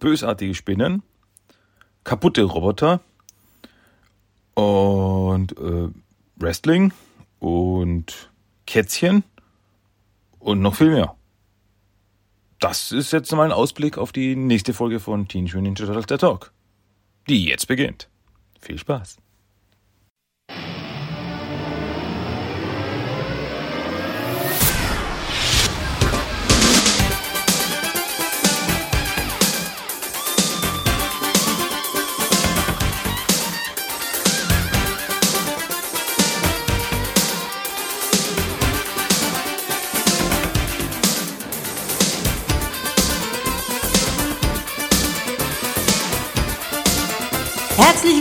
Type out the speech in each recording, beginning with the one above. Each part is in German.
bösartige Spinnen, kaputte Roboter und äh, Wrestling und Kätzchen und noch viel mehr. Das ist jetzt mal ein Ausblick auf die nächste Folge von Teenage Mutant Ninja Turtles der Talk, die jetzt beginnt. Viel Spaß!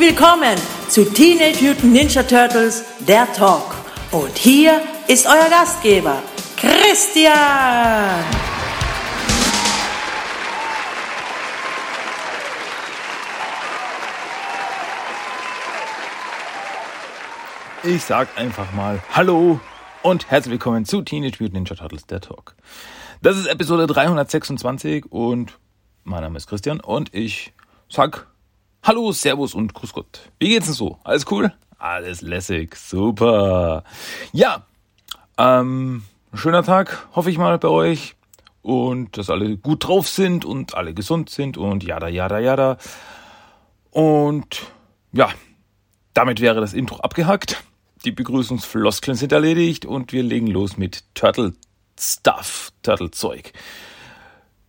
Willkommen zu Teenage Mutant Ninja Turtles, der Talk. Und hier ist euer Gastgeber, Christian. Ich sag einfach mal Hallo und herzlich willkommen zu Teenage Mutant Ninja Turtles, der Talk. Das ist Episode 326 und mein Name ist Christian und ich sag Hallo, Servus und Grüß Gott. Wie geht's denn so? Alles cool? Alles lässig, super. Ja, ähm, schöner Tag, hoffe ich mal bei euch. Und dass alle gut drauf sind und alle gesund sind und jada, jada, jada. Und ja, damit wäre das Intro abgehackt. Die Begrüßungsfloskeln sind erledigt und wir legen los mit Turtle Stuff, Turtle Zeug.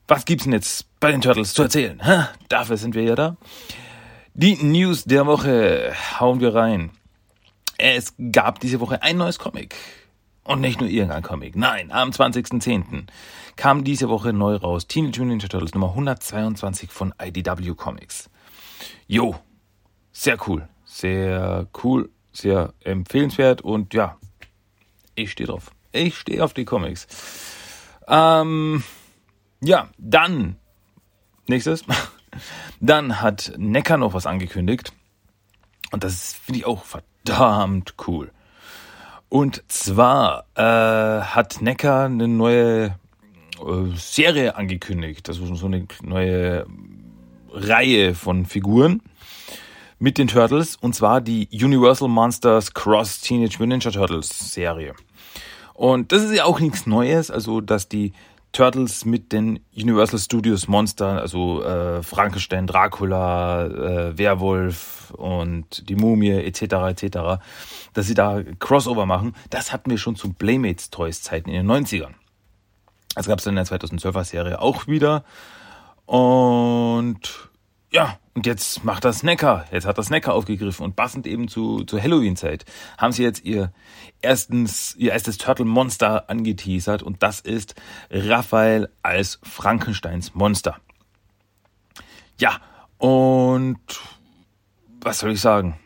Was gibt's denn jetzt bei den Turtles zu erzählen? Hä? Dafür sind wir ja da. Die News der Woche hauen wir rein. Es gab diese Woche ein neues Comic. Und nicht nur irgendein Comic. Nein, am 20.10. kam diese Woche neu raus Teenage Mutant Ninja Turtles Nummer 122 von IDW Comics. Jo, sehr cool. Sehr cool, sehr empfehlenswert und ja, ich stehe drauf. Ich stehe auf die Comics. Ähm, ja, dann nächstes. Dann hat Necker noch was angekündigt. Und das finde ich auch verdammt cool. Und zwar äh, hat Necker eine neue äh, Serie angekündigt. Also so eine neue Reihe von Figuren mit den Turtles. Und zwar die Universal Monsters Cross Teenage Mutant Ninja Turtles Serie. Und das ist ja auch nichts Neues. Also, dass die Turtles mit den Universal Studios Monstern, also äh, Frankenstein, Dracula, äh, Werwolf und die Mumie etc. etc., dass sie da Crossover machen, das hatten wir schon zu Playmates Toys Zeiten in den 90ern. Das gab es dann in der 2012er Serie auch wieder. Und ja, und jetzt macht das Necker. Jetzt hat das Necker aufgegriffen und passend eben zu, zu Halloween-Zeit haben sie jetzt ihr erstens, ihr erstes Turtle Monster angeteasert und das ist Raphael als Frankensteins Monster. Ja, und was soll ich sagen?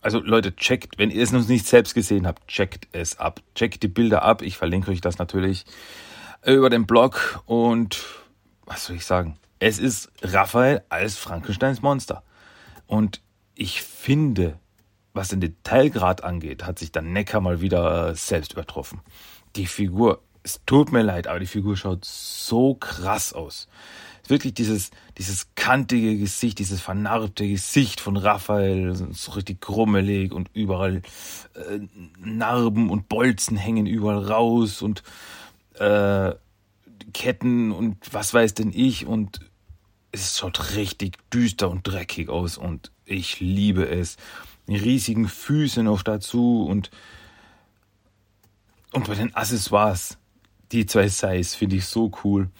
Also Leute, checkt, wenn ihr es noch nicht selbst gesehen habt, checkt es ab. Checkt die Bilder ab. Ich verlinke euch das natürlich über den Blog und was soll ich sagen? Es ist Raphael als Frankensteins Monster. Und ich finde, was den Detailgrad angeht, hat sich dann Necker mal wieder selbst übertroffen. Die Figur, es tut mir leid, aber die Figur schaut so krass aus. Wirklich dieses, dieses kantige Gesicht, dieses vernarbte Gesicht von Raphael, so richtig grummelig und überall äh, Narben und Bolzen hängen überall raus und äh, Ketten und was weiß denn ich und es schaut richtig düster und dreckig aus und ich liebe es. Die riesigen Füße noch dazu und und bei den Accessoires, die zwei Sais finde ich so cool.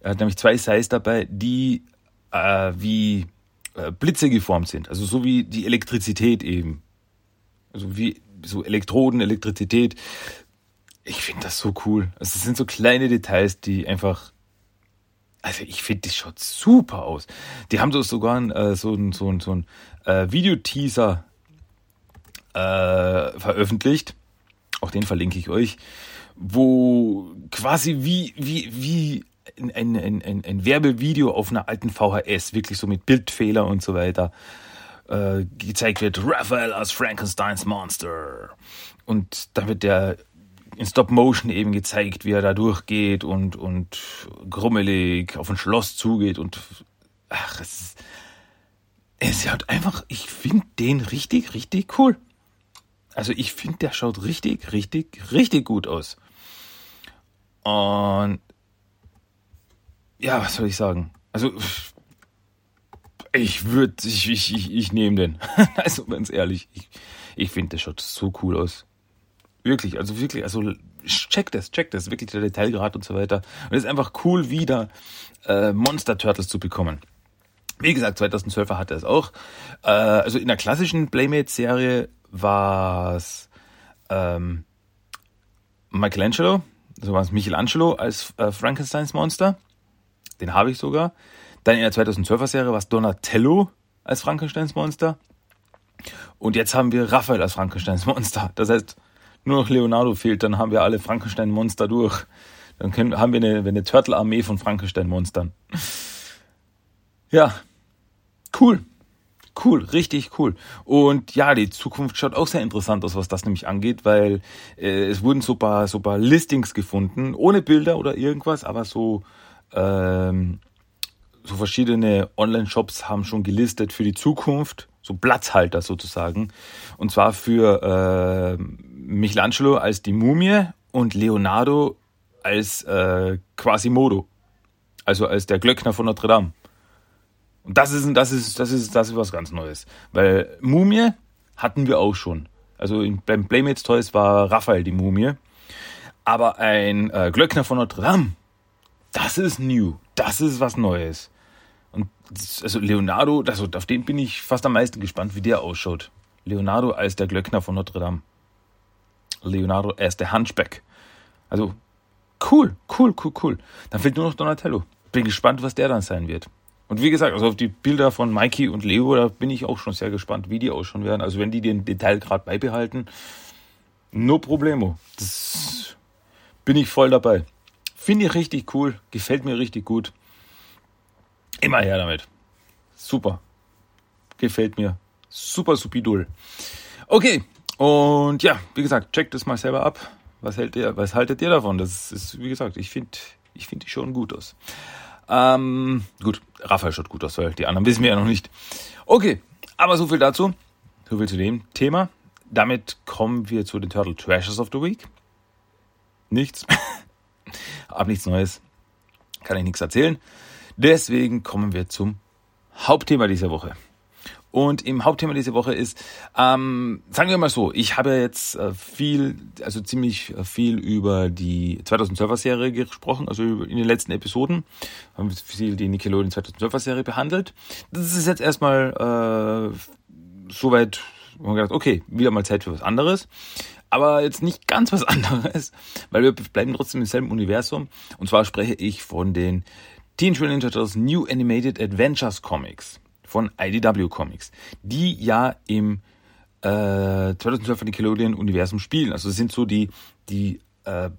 Er hat nämlich zwei Sais dabei, die äh, wie äh, Blitze geformt sind, also so wie die Elektrizität eben. Also wie so Elektroden, Elektrizität. Ich finde das so cool. Also es sind so kleine Details, die einfach also ich finde, das schaut super aus. Die haben so sogar äh, so ein, so ein, so ein äh, Videoteaser äh, veröffentlicht. Auch den verlinke ich euch. Wo quasi wie, wie, wie ein, ein, ein, ein Werbevideo auf einer alten VHS, wirklich so mit Bildfehler und so weiter, äh, gezeigt wird. Raphael als Frankensteins Monster. Und da wird der in Stop Motion eben gezeigt, wie er da durchgeht und, und grummelig auf ein Schloss zugeht und ach, es ist, es ist einfach, ich finde den richtig, richtig cool. Also ich finde, der schaut richtig, richtig, richtig gut aus. Und ja, was soll ich sagen? Also ich würde, ich, ich, ich, ich nehme den. also ganz ehrlich, ich, ich finde, der schaut so cool aus. Wirklich, also wirklich, also check das, check das, wirklich der Detailgrad und so weiter. Und es ist einfach cool, wieder äh, Monster Turtles zu bekommen. Wie gesagt, 2012er hatte es auch. Äh, also in der klassischen Playmate-Serie war es ähm, Michelangelo, also war es Michelangelo als äh, Frankensteins Monster. Den habe ich sogar. Dann in der 2012er Serie war es Donatello als Frankensteins Monster. Und jetzt haben wir Raphael als Frankensteins Monster. Das heißt, nur noch Leonardo fehlt, dann haben wir alle Frankenstein-Monster durch. Dann können, haben wir eine, eine Turtle-Armee von Frankenstein-Monstern. Ja, cool. Cool, richtig cool. Und ja, die Zukunft schaut auch sehr interessant aus, was das nämlich angeht, weil äh, es wurden so paar, so paar Listings gefunden, ohne Bilder oder irgendwas, aber so, ähm, so verschiedene Online-Shops haben schon gelistet für die Zukunft, so Platzhalter sozusagen. Und zwar für äh, Michelangelo als die Mumie und Leonardo als äh, Quasimodo, also als der Glöckner von Notre Dame. Und das ist, das ist, das ist, das ist was ganz Neues. Weil Mumie hatten wir auch schon. Also in, beim Playmates Toys war Raphael die Mumie. Aber ein äh, Glöckner von Notre Dame, das ist new. Das ist was Neues. Und also Leonardo, also auf den bin ich fast am meisten gespannt, wie der ausschaut. Leonardo als der Glöckner von Notre Dame. Leonardo als der Hunchback. Also cool, cool, cool, cool. Dann fehlt nur noch Donatello. Bin gespannt, was der dann sein wird. Und wie gesagt, also auf die Bilder von Mikey und Leo, da bin ich auch schon sehr gespannt, wie die ausschauen werden. Also wenn die den Detailgrad beibehalten, no problemo. Das bin ich voll dabei. Finde ich richtig cool, gefällt mir richtig gut. Immer her damit. Super. Gefällt mir. Super supidul. Okay, und ja, wie gesagt, checkt das mal selber ab. Was, hält ihr, was haltet ihr davon? Das ist, wie gesagt, ich finde ich find die schon gut aus. Ähm, gut, Raphael schaut gut aus, weil die anderen wissen wir ja noch nicht. Okay, aber so viel dazu. So viel zu dem Thema. Damit kommen wir zu den Turtle Treasures of the Week. Nichts. Hab nichts Neues. Kann ich nichts erzählen. Deswegen kommen wir zum Hauptthema dieser Woche. Und im Hauptthema dieser Woche ist, ähm, sagen wir mal so, ich habe jetzt äh, viel, also ziemlich viel über die 2012er Serie gesprochen, also in den letzten Episoden haben wir viel die Nickelodeon 2012er Serie behandelt. Das ist jetzt erstmal äh, soweit, wo man gedacht, okay, wieder mal Zeit für was anderes. Aber jetzt nicht ganz was anderes, weil wir bleiben trotzdem im selben Universum. Und zwar spreche ich von den Mutant Ninja Turtles New Animated Adventures Comics von IDW Comics, die ja im äh, 2012 Nickelodeon Universum spielen. Also sind so die, die, äh,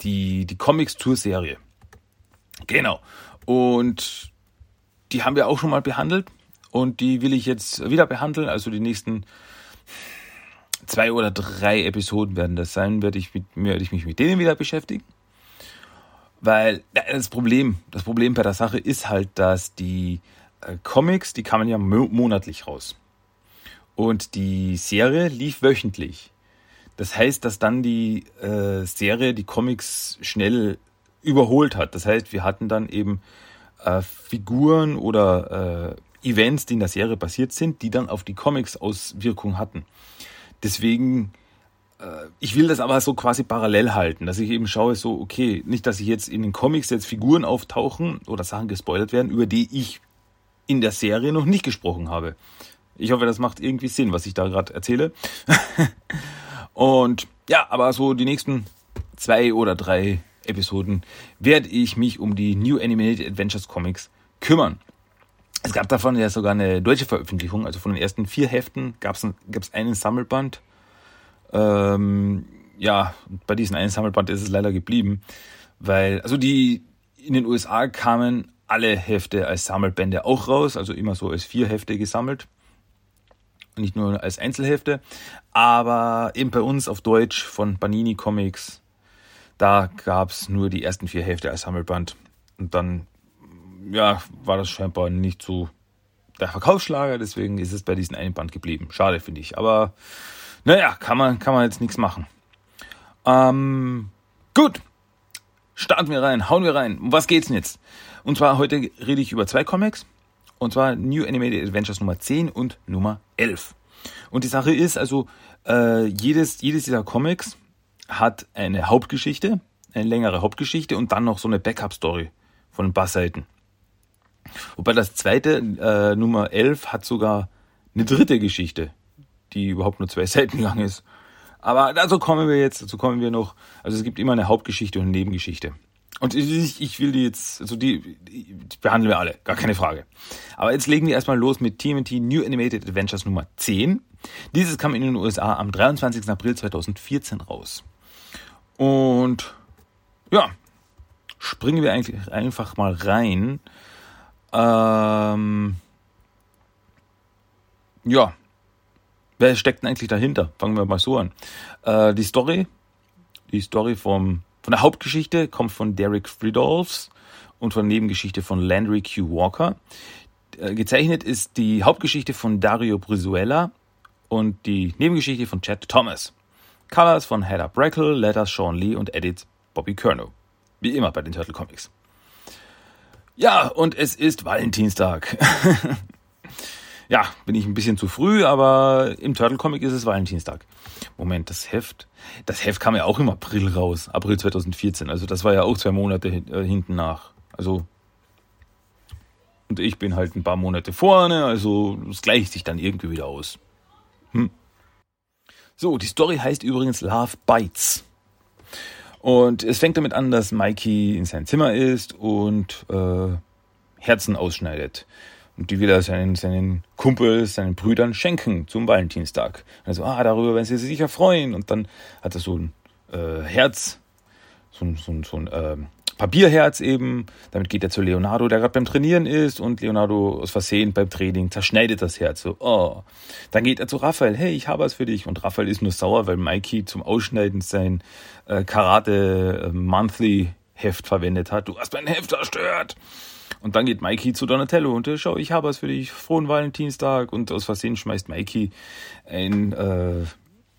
die, die Comics zur Serie. Genau. Und die haben wir auch schon mal behandelt und die will ich jetzt wieder behandeln. Also die nächsten zwei oder drei Episoden werden das sein, werde ich, mit, werde ich mich mit denen wieder beschäftigen. Weil das Problem, das Problem bei der Sache ist halt, dass die äh, Comics, die kamen ja monatlich raus. Und die Serie lief wöchentlich. Das heißt, dass dann die äh, Serie die Comics schnell überholt hat. Das heißt, wir hatten dann eben äh, Figuren oder äh, Events, die in der Serie passiert sind, die dann auf die Comics Auswirkungen hatten. Deswegen, ich will das aber so quasi parallel halten, dass ich eben schaue, so, okay, nicht, dass ich jetzt in den Comics jetzt Figuren auftauchen oder Sachen gespoilert werden, über die ich in der Serie noch nicht gesprochen habe. Ich hoffe, das macht irgendwie Sinn, was ich da gerade erzähle. Und ja, aber so die nächsten zwei oder drei Episoden werde ich mich um die New Animated Adventures Comics kümmern. Es gab davon ja sogar eine deutsche Veröffentlichung, also von den ersten vier Heften gab es einen Sammelband. Ähm, ja, bei diesem einen Sammelband ist es leider geblieben, weil, also die in den USA kamen alle Hefte als Sammelbände auch raus, also immer so als vier Hefte gesammelt. Nicht nur als Einzelhefte, aber eben bei uns auf Deutsch von Panini Comics, da gab es nur die ersten vier Hefte als Sammelband. Und dann ja, war das scheinbar nicht so der Verkaufsschlager, deswegen ist es bei diesem einen Band geblieben. Schade, finde ich. Aber naja, kann man, kann man jetzt nichts machen. Ähm, gut. Starten wir rein, hauen wir rein. Um was geht's denn jetzt? Und zwar heute rede ich über zwei Comics. Und zwar New Animated Adventures Nummer 10 und Nummer 11. Und die Sache ist, also äh, jedes, jedes dieser Comics hat eine Hauptgeschichte, eine längere Hauptgeschichte und dann noch so eine Backup-Story von ein paar Seiten. Wobei das zweite, äh, Nummer 11, hat sogar eine dritte Geschichte, die überhaupt nur zwei Seiten lang ist. Aber dazu kommen wir jetzt, dazu kommen wir noch. Also es gibt immer eine Hauptgeschichte und eine Nebengeschichte. Und ich, ich will die jetzt, also die, die behandeln wir alle, gar keine Frage. Aber jetzt legen wir erstmal los mit TMT New Animated Adventures Nummer 10. Dieses kam in den USA am 23. April 2014 raus. Und ja, springen wir eigentlich einfach mal rein. Ähm, ja, wer steckt denn eigentlich dahinter? Fangen wir mal so an. Äh, die Story, die Story vom, von der Hauptgeschichte kommt von Derek Fridolfs und von der Nebengeschichte von Landry Q. Walker. Äh, gezeichnet ist die Hauptgeschichte von Dario Brizuela und die Nebengeschichte von Chad Thomas. Colors von Heather Brackle, Letters Sean Lee und Edits Bobby Curnow. Wie immer bei den Turtle Comics. Ja, und es ist Valentinstag. ja, bin ich ein bisschen zu früh, aber im Turtle Comic ist es Valentinstag. Moment, das Heft, das Heft kam ja auch im April raus, April 2014. Also das war ja auch zwei Monate äh, hinten nach. Also und ich bin halt ein paar Monate vorne, also es gleicht sich dann irgendwie wieder aus. Hm. So, die Story heißt übrigens Love Bites. Und es fängt damit an, dass Mikey in sein Zimmer ist und äh, Herzen ausschneidet. Und die will er seinen, seinen Kumpels, seinen Brüdern schenken zum Valentinstag. Also, ah, darüber werden sie sich sicher freuen. Und dann hat er so ein äh, Herz, so ein, so ein, so ein äh, Papierherz eben. Damit geht er zu Leonardo, der gerade beim Trainieren ist und Leonardo aus Versehen beim Training zerschneidet das Herz. So, oh. Dann geht er zu Raphael, hey, ich habe was für dich. Und Raphael ist nur sauer, weil Mikey zum Ausschneiden sein äh, Karate äh, Monthly Heft verwendet hat. Du hast mein Heft zerstört. Und dann geht Mikey zu Donatello und schau, ich habe was für dich, frohen Valentinstag. Und aus Versehen schmeißt Mikey ein äh,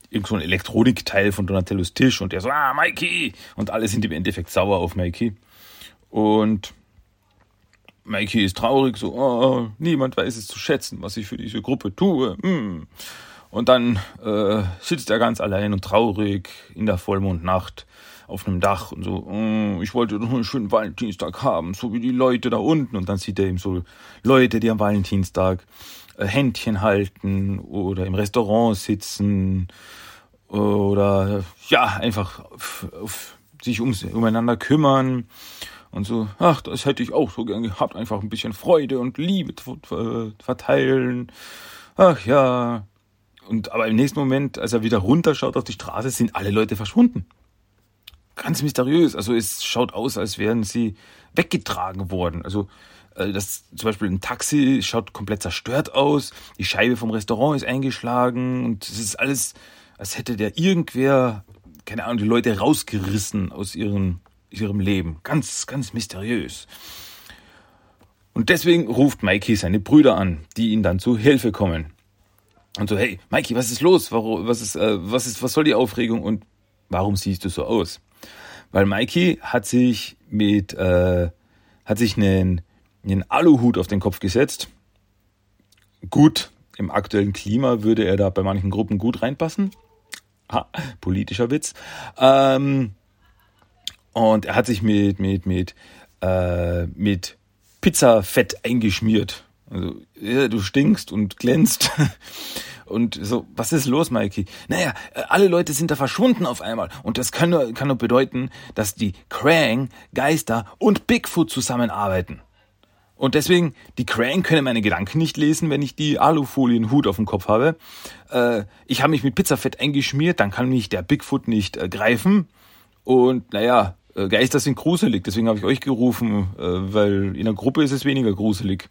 irgend so ein Elektronikteil von Donatellos Tisch und der so, ah, Mikey! Und alle sind im Endeffekt sauer auf Mikey. Und Mikey ist traurig, so, oh, niemand weiß es zu schätzen, was ich für diese Gruppe tue. Hm. Und dann äh, sitzt er ganz allein und traurig in der Vollmondnacht auf einem Dach und so, oh, ich wollte doch einen schönen Valentinstag haben, so wie die Leute da unten. Und dann sieht er eben so Leute, die am Valentinstag äh, Händchen halten oder im Restaurant sitzen oder ja, einfach auf, auf sich um, umeinander kümmern und so, ach, das hätte ich auch so gern gehabt, einfach ein bisschen Freude und Liebe verteilen. Ach ja. Und aber im nächsten Moment, als er wieder runterschaut auf die Straße, sind alle Leute verschwunden. Ganz mysteriös. Also es schaut aus, als wären sie weggetragen worden. Also äh, das zum Beispiel ein Taxi schaut komplett zerstört aus, die Scheibe vom Restaurant ist eingeschlagen und es ist alles, als hätte der irgendwer, keine Ahnung, die Leute rausgerissen aus ihrem, ihrem Leben. Ganz, ganz mysteriös. Und deswegen ruft Mikey seine Brüder an, die ihn dann zu Hilfe kommen. Und so, hey, Mikey, was ist los? Warum, was ist, äh, was ist, was soll die Aufregung und warum siehst du so aus? Weil Mikey hat sich mit, äh, hat sich einen einen Aluhut auf den Kopf gesetzt. Gut, im aktuellen Klima würde er da bei manchen Gruppen gut reinpassen. Ha, politischer Witz. Ähm, und er hat sich mit, mit, mit, äh, mit Pizzafett eingeschmiert. Also, ja, du stinkst und glänzt. Und so, was ist los, Mikey? Naja, alle Leute sind da verschwunden auf einmal. Und das kann nur, kann nur bedeuten, dass die Krang, Geister und Bigfoot zusammenarbeiten. Und deswegen, die Crane können meine Gedanken nicht lesen, wenn ich die Alufolienhut auf dem Kopf habe. Äh, ich habe mich mit Pizzafett eingeschmiert, dann kann mich der Bigfoot nicht äh, greifen. Und naja, äh, Geister sind gruselig, deswegen habe ich euch gerufen, äh, weil in der Gruppe ist es weniger gruselig.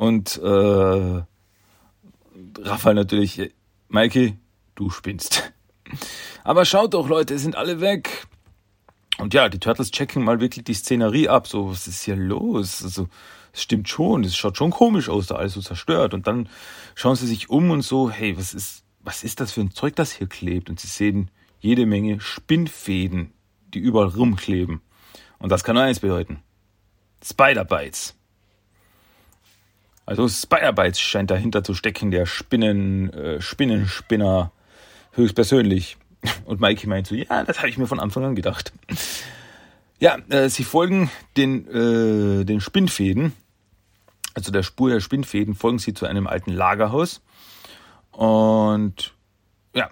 Und äh, Raphael natürlich, Maike, du spinnst. Aber schaut doch, Leute, sind alle weg. Und ja, die Turtles checken mal wirklich die Szenerie ab. So, was ist hier los? Also, es stimmt schon, es schaut schon komisch aus, da alles so zerstört. Und dann schauen sie sich um und so, hey, was ist, was ist das für ein Zeug, das hier klebt? Und sie sehen jede Menge Spinnfäden, die überall rumkleben. Und das kann nur eins bedeuten. Spider-Bites. Also Spider-Bites scheint dahinter zu stecken, der Spinnen, äh, Spinnenspinner höchstpersönlich. Und Mikey meint so, ja, das habe ich mir von Anfang an gedacht. Ja, äh, sie folgen den, äh, den Spinnfäden, also der Spur der Spinnfäden, folgen sie zu einem alten Lagerhaus. Und ja,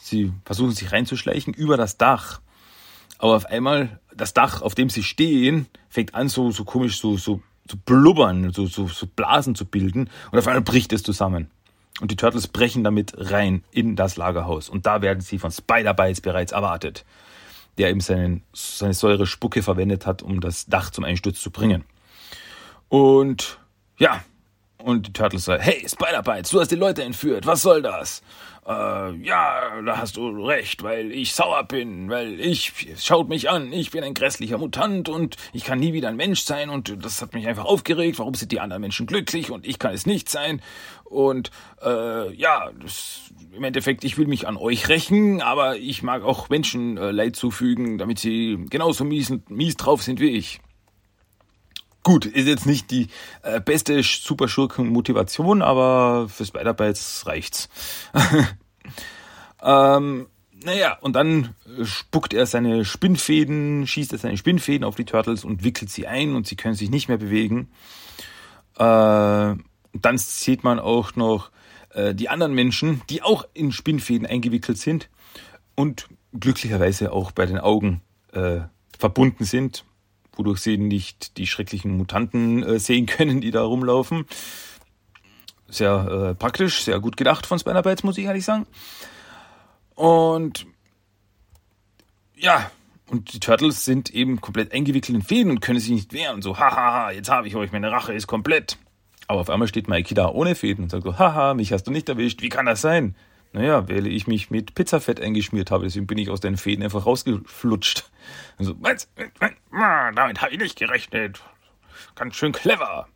sie versuchen sich reinzuschleichen über das Dach. Aber auf einmal, das Dach, auf dem sie stehen, fängt an, so, so komisch, so, so zu blubbern, so, so, so Blasen zu bilden. Und auf einmal bricht es zusammen. Und die Turtles brechen damit rein in das Lagerhaus. Und da werden sie von Spider-Bites bereits erwartet der eben seinen, seine säure Spucke verwendet hat, um das Dach zum Einsturz zu bringen. Und ja, und die Turtles sagen, hey, Spider-Bites, du hast die Leute entführt, was soll das? Äh, ja, da hast du recht, weil ich sauer bin, weil ich, schaut mich an, ich bin ein grässlicher Mutant und ich kann nie wieder ein Mensch sein und das hat mich einfach aufgeregt, warum sind die anderen Menschen glücklich und ich kann es nicht sein und äh, ja, das, im Endeffekt, ich will mich an euch rächen, aber ich mag auch Menschen äh, Leid zufügen, damit sie genauso mies, mies drauf sind wie ich. Gut, ist jetzt nicht die äh, beste Superschurken-Motivation, aber für Spider-Bites reicht's. ähm, naja, und dann spuckt er seine Spinnfäden, schießt er seine Spinnfäden auf die Turtles und wickelt sie ein und sie können sich nicht mehr bewegen. Äh, dann sieht man auch noch äh, die anderen Menschen, die auch in Spinnfäden eingewickelt sind und glücklicherweise auch bei den Augen äh, verbunden sind wodurch sie nicht die schrecklichen Mutanten äh, sehen können, die da rumlaufen. Sehr äh, praktisch, sehr gut gedacht von Spider-Bites, muss ich ehrlich sagen. Und ja, und die Turtles sind eben komplett eingewickelt in Fäden und können sich nicht wehren. So, hahaha, jetzt habe ich euch, meine Rache ist komplett. Aber auf einmal steht Mikey da ohne Fäden und sagt so, haha, mich hast du nicht erwischt, wie kann das sein? Naja, weil ich mich mit Pizzafett eingeschmiert habe, deswegen bin ich aus den Fäden einfach rausgeflutscht. Also, was? Damit habe ich nicht gerechnet. Ganz schön clever.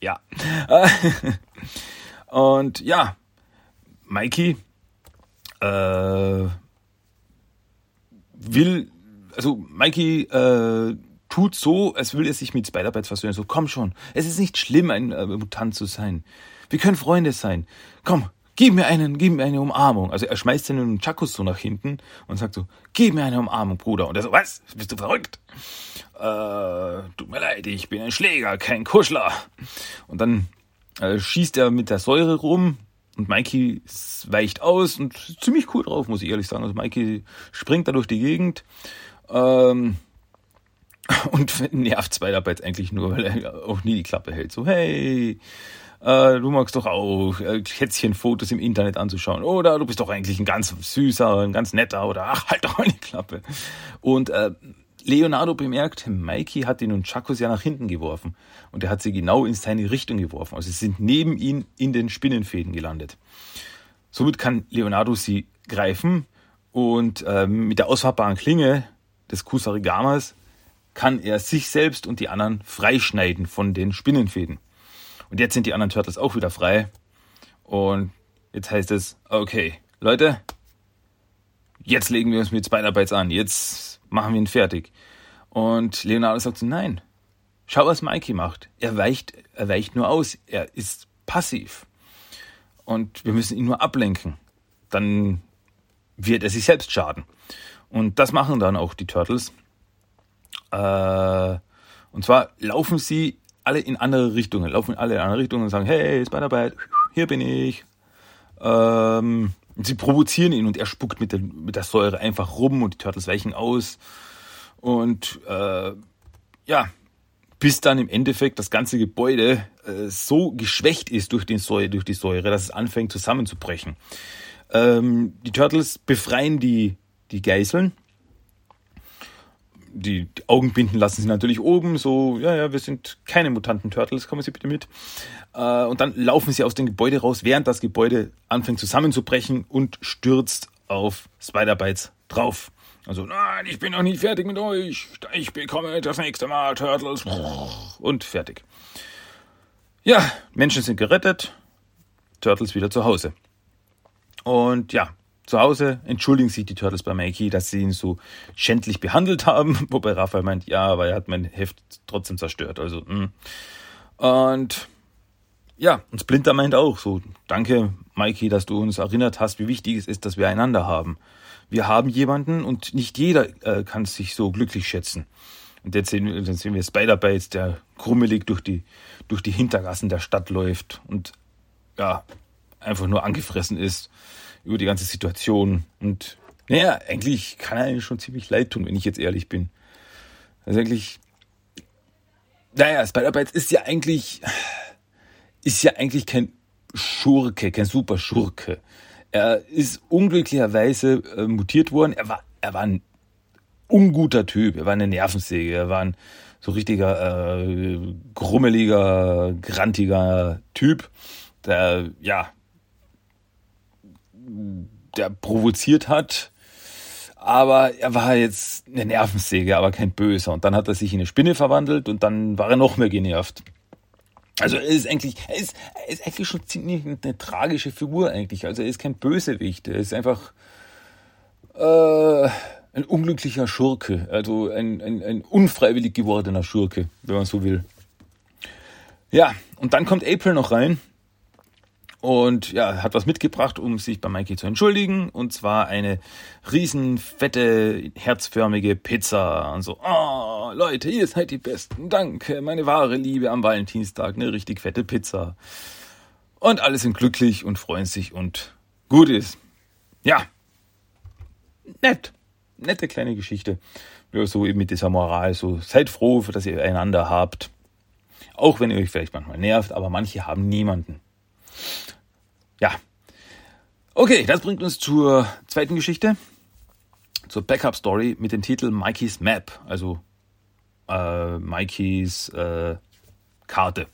Ja. Und ja, Mikey äh, will, also Mikey äh, tut so, als will er sich mit Spider-Bites versöhnen. So, komm schon, es ist nicht schlimm, ein äh, Mutant zu sein. Wir können Freunde sein. Komm, gib mir einen, gib mir eine Umarmung. Also er schmeißt seinen Chakos so nach hinten und sagt so, gib mir eine Umarmung, Bruder. Und er so, was? Bist du verrückt? Äh, tut mir leid, ich bin ein Schläger, kein Kuschler. Und dann äh, schießt er mit der Säure rum und Mikey weicht aus und ziemlich cool drauf, muss ich ehrlich sagen. Also Mikey springt da durch die Gegend. Ähm, und nervt Spider-Bites eigentlich nur, weil er auch nie die Klappe hält. So, hey, äh, du magst doch auch äh, Kätzchenfotos im Internet anzuschauen. Oder du bist doch eigentlich ein ganz süßer, ein ganz netter oder ach, halt doch mal die Klappe. Und äh, Leonardo bemerkt, Mikey hat den Nunchakos ja nach hinten geworfen. Und er hat sie genau in seine Richtung geworfen. Also sie sind neben ihn in den Spinnenfäden gelandet. Somit kann Leonardo sie greifen und äh, mit der ausfahrbaren Klinge des Kusarigamas kann er sich selbst und die anderen freischneiden von den Spinnenfäden. Und jetzt sind die anderen Turtles auch wieder frei. Und jetzt heißt es, okay, Leute, jetzt legen wir uns mit Spider-Bites an. Jetzt machen wir ihn fertig. Und Leonardo sagt so, nein, schau, was Mikey macht. Er weicht, er weicht nur aus. Er ist passiv. Und wir müssen ihn nur ablenken. Dann wird er sich selbst schaden. Und das machen dann auch die Turtles. Äh, und zwar laufen sie alle in andere Richtungen, laufen alle in andere Richtungen und sagen, hey, Spider-Bite, hier bin ich. Ähm, sie provozieren ihn und er spuckt mit der, mit der Säure einfach rum und die Turtles weichen aus. Und äh, ja, bis dann im Endeffekt das ganze Gebäude äh, so geschwächt ist durch, den Säure, durch die Säure, dass es anfängt zusammenzubrechen. Ähm, die Turtles befreien die, die Geiseln die, Augenbinden lassen sie natürlich oben, so, ja, ja, wir sind keine mutanten Turtles, kommen Sie bitte mit. Äh, und dann laufen sie aus dem Gebäude raus, während das Gebäude anfängt zusammenzubrechen und stürzt auf Spider-Bites drauf. Also, nein, ich bin noch nicht fertig mit euch. Ich bekomme das nächste Mal Turtles. Und fertig. Ja, Menschen sind gerettet. Turtles wieder zu Hause. Und ja, zu Hause entschuldigen sich die Turtles bei Mikey, dass sie ihn so schändlich behandelt haben. Wobei Raphael meint, ja, aber er hat mein Heft trotzdem zerstört. Also, mh. Und ja, und Splinter meint auch so, danke Mikey, dass du uns erinnert hast, wie wichtig es ist, dass wir einander haben. Wir haben jemanden und nicht jeder äh, kann sich so glücklich schätzen. Und jetzt sehen, wir, sehen wir Spider-Bates, der krummelig durch die, durch die Hintergassen der Stadt läuft und ja, einfach nur angefressen ist über die ganze Situation. Und naja, eigentlich kann er schon ziemlich leid tun, wenn ich jetzt ehrlich bin. Also eigentlich, naja, Spider-Bites ist ja eigentlich, ist ja eigentlich kein Schurke, kein super Schurke. Er ist unglücklicherweise äh, mutiert worden. Er war, er war ein unguter Typ. Er war eine Nervensäge. Er war ein so richtiger, äh, grummeliger, grantiger Typ, der, ja, der provoziert hat. Aber er war jetzt eine Nervensäge, aber kein Böser. Und dann hat er sich in eine Spinne verwandelt und dann war er noch mehr genervt. Also er ist eigentlich, er ist, er ist eigentlich schon ziemlich eine tragische Figur eigentlich. Also er ist kein Bösewicht. Er ist einfach äh, ein unglücklicher Schurke. Also ein, ein, ein unfreiwillig gewordener Schurke, wenn man so will. Ja, und dann kommt April noch rein und ja, hat was mitgebracht, um sich bei Mikey zu entschuldigen. Und zwar eine riesen, fette, herzförmige Pizza. Und so, oh, Leute, ihr seid die Besten. Danke, meine wahre Liebe am Valentinstag. Eine richtig fette Pizza. Und alle sind glücklich und freuen sich und gut ist. Ja, nett. Nette kleine Geschichte. Ja, so eben mit dieser Moral. So, seid froh, dass ihr einander habt. Auch wenn ihr euch vielleicht manchmal nervt, aber manche haben niemanden. Ja. Okay, das bringt uns zur zweiten Geschichte, zur Backup-Story mit dem Titel Mikey's Map, also äh, Mikeys äh, Karte.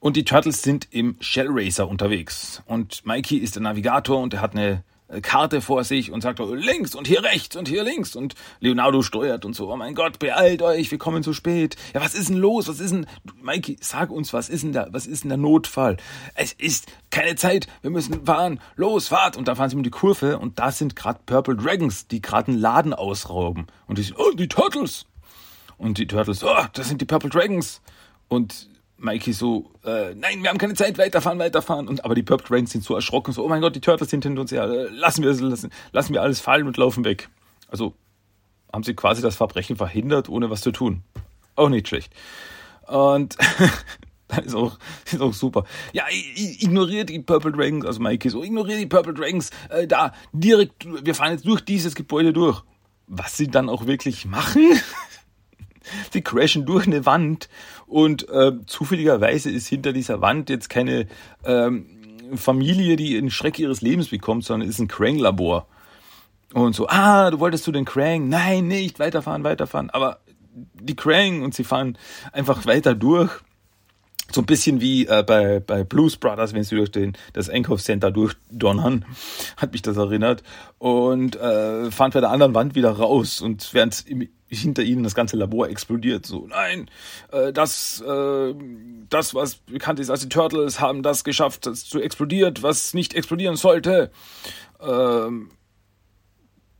Und die Turtles sind im Shell Racer unterwegs. Und Mikey ist der Navigator und er hat eine Karte vor sich und sagt links und hier rechts und hier links und Leonardo steuert und so. Oh mein Gott, beeilt euch, wir kommen zu spät. Ja, was ist denn los? Was ist denn, Mikey, sag uns, was ist denn da, was ist denn der Notfall? Es ist keine Zeit, wir müssen fahren. Los, fahrt! Und da fahren sie um die Kurve und da sind gerade Purple Dragons, die gerade einen Laden ausrauben. Und die sind, oh, die Turtles! Und die Turtles, oh, das sind die Purple Dragons. Und Mikey so, äh, nein, wir haben keine Zeit, weiterfahren, weiterfahren. Und aber die Purple Dragons sind so erschrocken, so, oh mein Gott, die Turtles sind hinter uns her, lassen wir lassen, lassen wir alles fallen und laufen weg. Also haben sie quasi das Verbrechen verhindert, ohne was zu tun. Auch nicht schlecht. Und das ist auch, ist auch super. Ja, ignoriert die Purple Dragons, also Mikey so, ignoriert die Purple Dragons, äh, da, direkt, wir fahren jetzt durch dieses Gebäude durch. Was sie dann auch wirklich machen? Sie crashen durch eine Wand und äh, zufälligerweise ist hinter dieser Wand jetzt keine ähm, Familie, die einen Schreck ihres Lebens bekommt, sondern ist ein Krang-Labor. Und so, ah, du wolltest zu den Krang? Nein, nicht, weiterfahren, weiterfahren. Aber die Krang und sie fahren einfach weiter durch. So ein bisschen wie äh, bei, bei Blues Brothers, wenn sie durch den, das Einkaufscenter durchdonnern, hat mich das erinnert. Und äh, fahren bei der anderen Wand wieder raus. Und während im hinter ihnen das ganze Labor explodiert. So, nein, äh, das, äh, das, was bekannt ist als die Turtles, haben das geschafft, das zu explodiert, was nicht explodieren sollte. Ähm,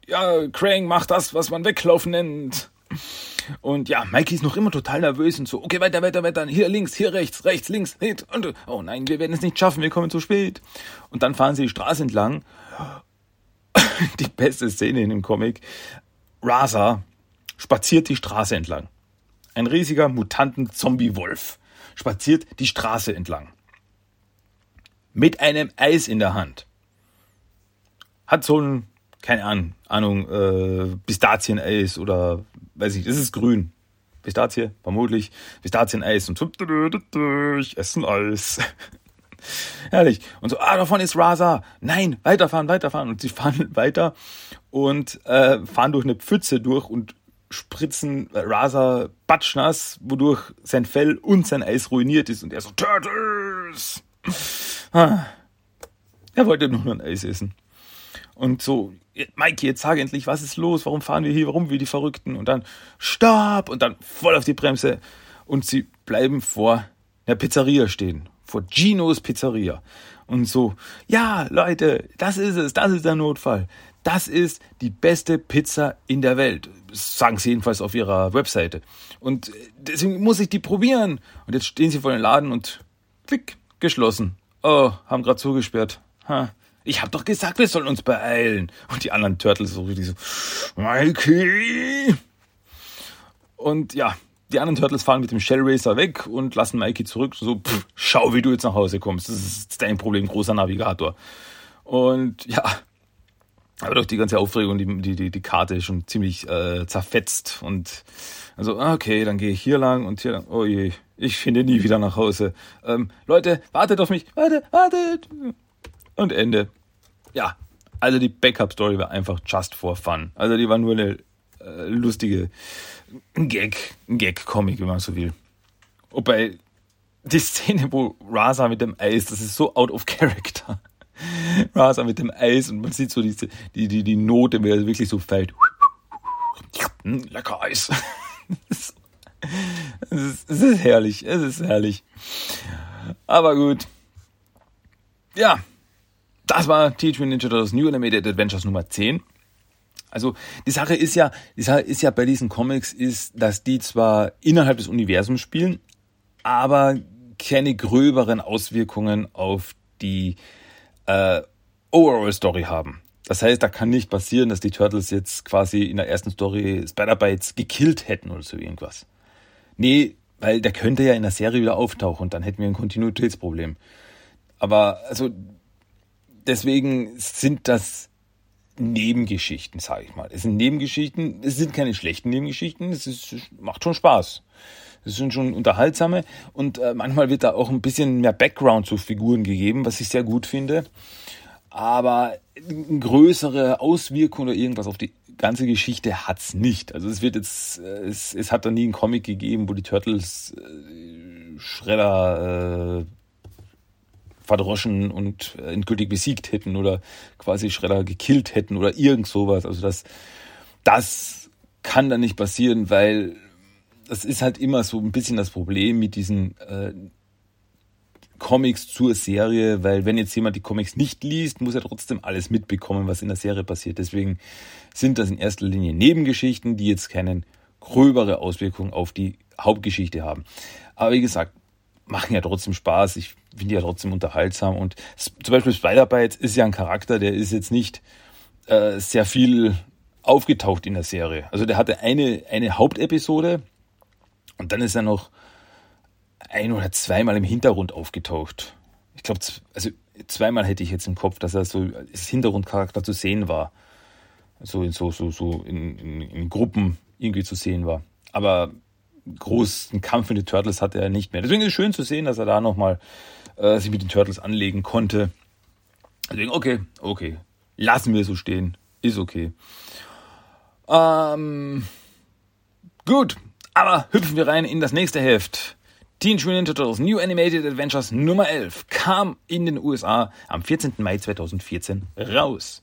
ja, Krang macht das, was man weglaufen nennt. Und ja, Mikey ist noch immer total nervös und so, okay, weiter, weiter, weiter, hier links, hier rechts, rechts, links, links, und, oh nein, wir werden es nicht schaffen, wir kommen zu spät. Und dann fahren sie die Straße entlang. die beste Szene in dem Comic. Raza, spaziert die Straße entlang. Ein riesiger Mutanten-Zombie-Wolf spaziert die Straße entlang. Mit einem Eis in der Hand. Hat so ein, keine Ahnung, äh, Pistazieneis oder, weiß ich, ist grün. Pistazie, vermutlich. Pistazieneis und so, ich esse ein Eis. Herrlich. Und so, ah, davon ist Rasa. Nein, weiterfahren, weiterfahren. Und sie fahren weiter und äh, fahren durch eine Pfütze durch und spritzen Rasa batschnass, wodurch sein Fell und sein Eis ruiniert ist und er so, Turtles! Ah. Er wollte nur noch ein Eis essen. Und so, Mikey, jetzt sag endlich, was ist los? Warum fahren wir hier rum wie die Verrückten? Und dann Stopp! Und dann voll auf die Bremse. Und sie bleiben vor einer Pizzeria stehen. Vor Ginos Pizzeria. Und so, ja, Leute, das ist es, das ist der Notfall. Das ist die beste Pizza in der Welt. Sagen sie jedenfalls auf ihrer Webseite. Und deswegen muss ich die probieren. Und jetzt stehen sie vor dem Laden und klick, geschlossen. Oh, haben gerade zugesperrt. Ha. Ich hab doch gesagt, wir sollen uns beeilen. Und die anderen Turtles so richtig so, Mikey! Und ja, die anderen Turtles fahren mit dem Shell Racer weg und lassen Mikey zurück. So, pff, schau, wie du jetzt nach Hause kommst. Das ist dein Problem, großer Navigator. Und ja, aber doch die ganze Aufregung, die, die, die, Karte ist schon ziemlich äh, zerfetzt. Und also, okay, dann gehe ich hier lang und hier lang. Oh je, ich finde nie wieder nach Hause. Ähm, Leute, wartet auf mich. Wartet, wartet. Und Ende. Ja, also die Backup-Story war einfach just for fun. Also die war nur eine äh, lustige Gag, Gag-Comic, wenn man so will. Wobei die Szene, wo Raza mit dem Eis, das ist so out of character. Raza mit dem Eis und man sieht so diese, die, die, die Note, wie er wirklich so fällt. Hm, lecker Eis. Es ist, ist herrlich, es ist herrlich. Aber gut. Ja, das war Teenage Mutant Ninja Turtles New Animated Adventures Nummer 10. Also die Sache ist ja, die Sache ist ja bei diesen Comics ist, dass die zwar innerhalb des Universums spielen, aber keine gröberen Auswirkungen auf die äh, Overall Story haben. Das heißt, da kann nicht passieren, dass die Turtles jetzt quasi in der ersten Story Spider-Bites gekillt hätten oder so irgendwas. Nee, weil der könnte ja in der Serie wieder auftauchen und dann hätten wir ein Kontinuitätsproblem. Aber also deswegen sind das Nebengeschichten, sage ich mal. Es sind Nebengeschichten, es sind keine schlechten Nebengeschichten, es, ist, es macht schon Spaß. Es sind schon unterhaltsame und äh, manchmal wird da auch ein bisschen mehr Background zu Figuren gegeben, was ich sehr gut finde. Aber eine größere Auswirkung oder irgendwas auf die ganze Geschichte hat's nicht. Also es wird jetzt, äh, es, es hat da nie einen Comic gegeben, wo die Turtles äh, Schredder äh, verdroschen und äh, endgültig besiegt hätten oder quasi Schredder gekillt hätten oder irgend sowas. Also das, das kann dann nicht passieren, weil das ist halt immer so ein bisschen das Problem mit diesen äh, Comics zur Serie, weil wenn jetzt jemand die Comics nicht liest, muss er trotzdem alles mitbekommen, was in der Serie passiert. Deswegen sind das in erster Linie Nebengeschichten, die jetzt keine gröbere Auswirkung auf die Hauptgeschichte haben. Aber wie gesagt, machen ja trotzdem Spaß. Ich finde ja trotzdem unterhaltsam. Und zum Beispiel Spider-Bytes ist ja ein Charakter, der ist jetzt nicht äh, sehr viel aufgetaucht in der Serie. Also der hatte eine, eine Hauptepisode und dann ist er noch ein oder zweimal im Hintergrund aufgetaucht. Ich glaube, also zweimal hätte ich jetzt im Kopf, dass er so als Hintergrundcharakter zu sehen war. So in, so, so, so in, in, in Gruppen irgendwie zu sehen war. Aber großen Kampf mit den Turtles hatte er nicht mehr. Deswegen ist es schön zu sehen, dass er da nochmal äh, sich mit den Turtles anlegen konnte. Deswegen, okay, okay. Lassen wir so stehen. Ist okay. Ähm, gut, aber hüpfen wir rein in das nächste Heft. Teenage Mutant Turtles New Animated Adventures Nummer 11 kam in den USA am 14. Mai 2014 raus.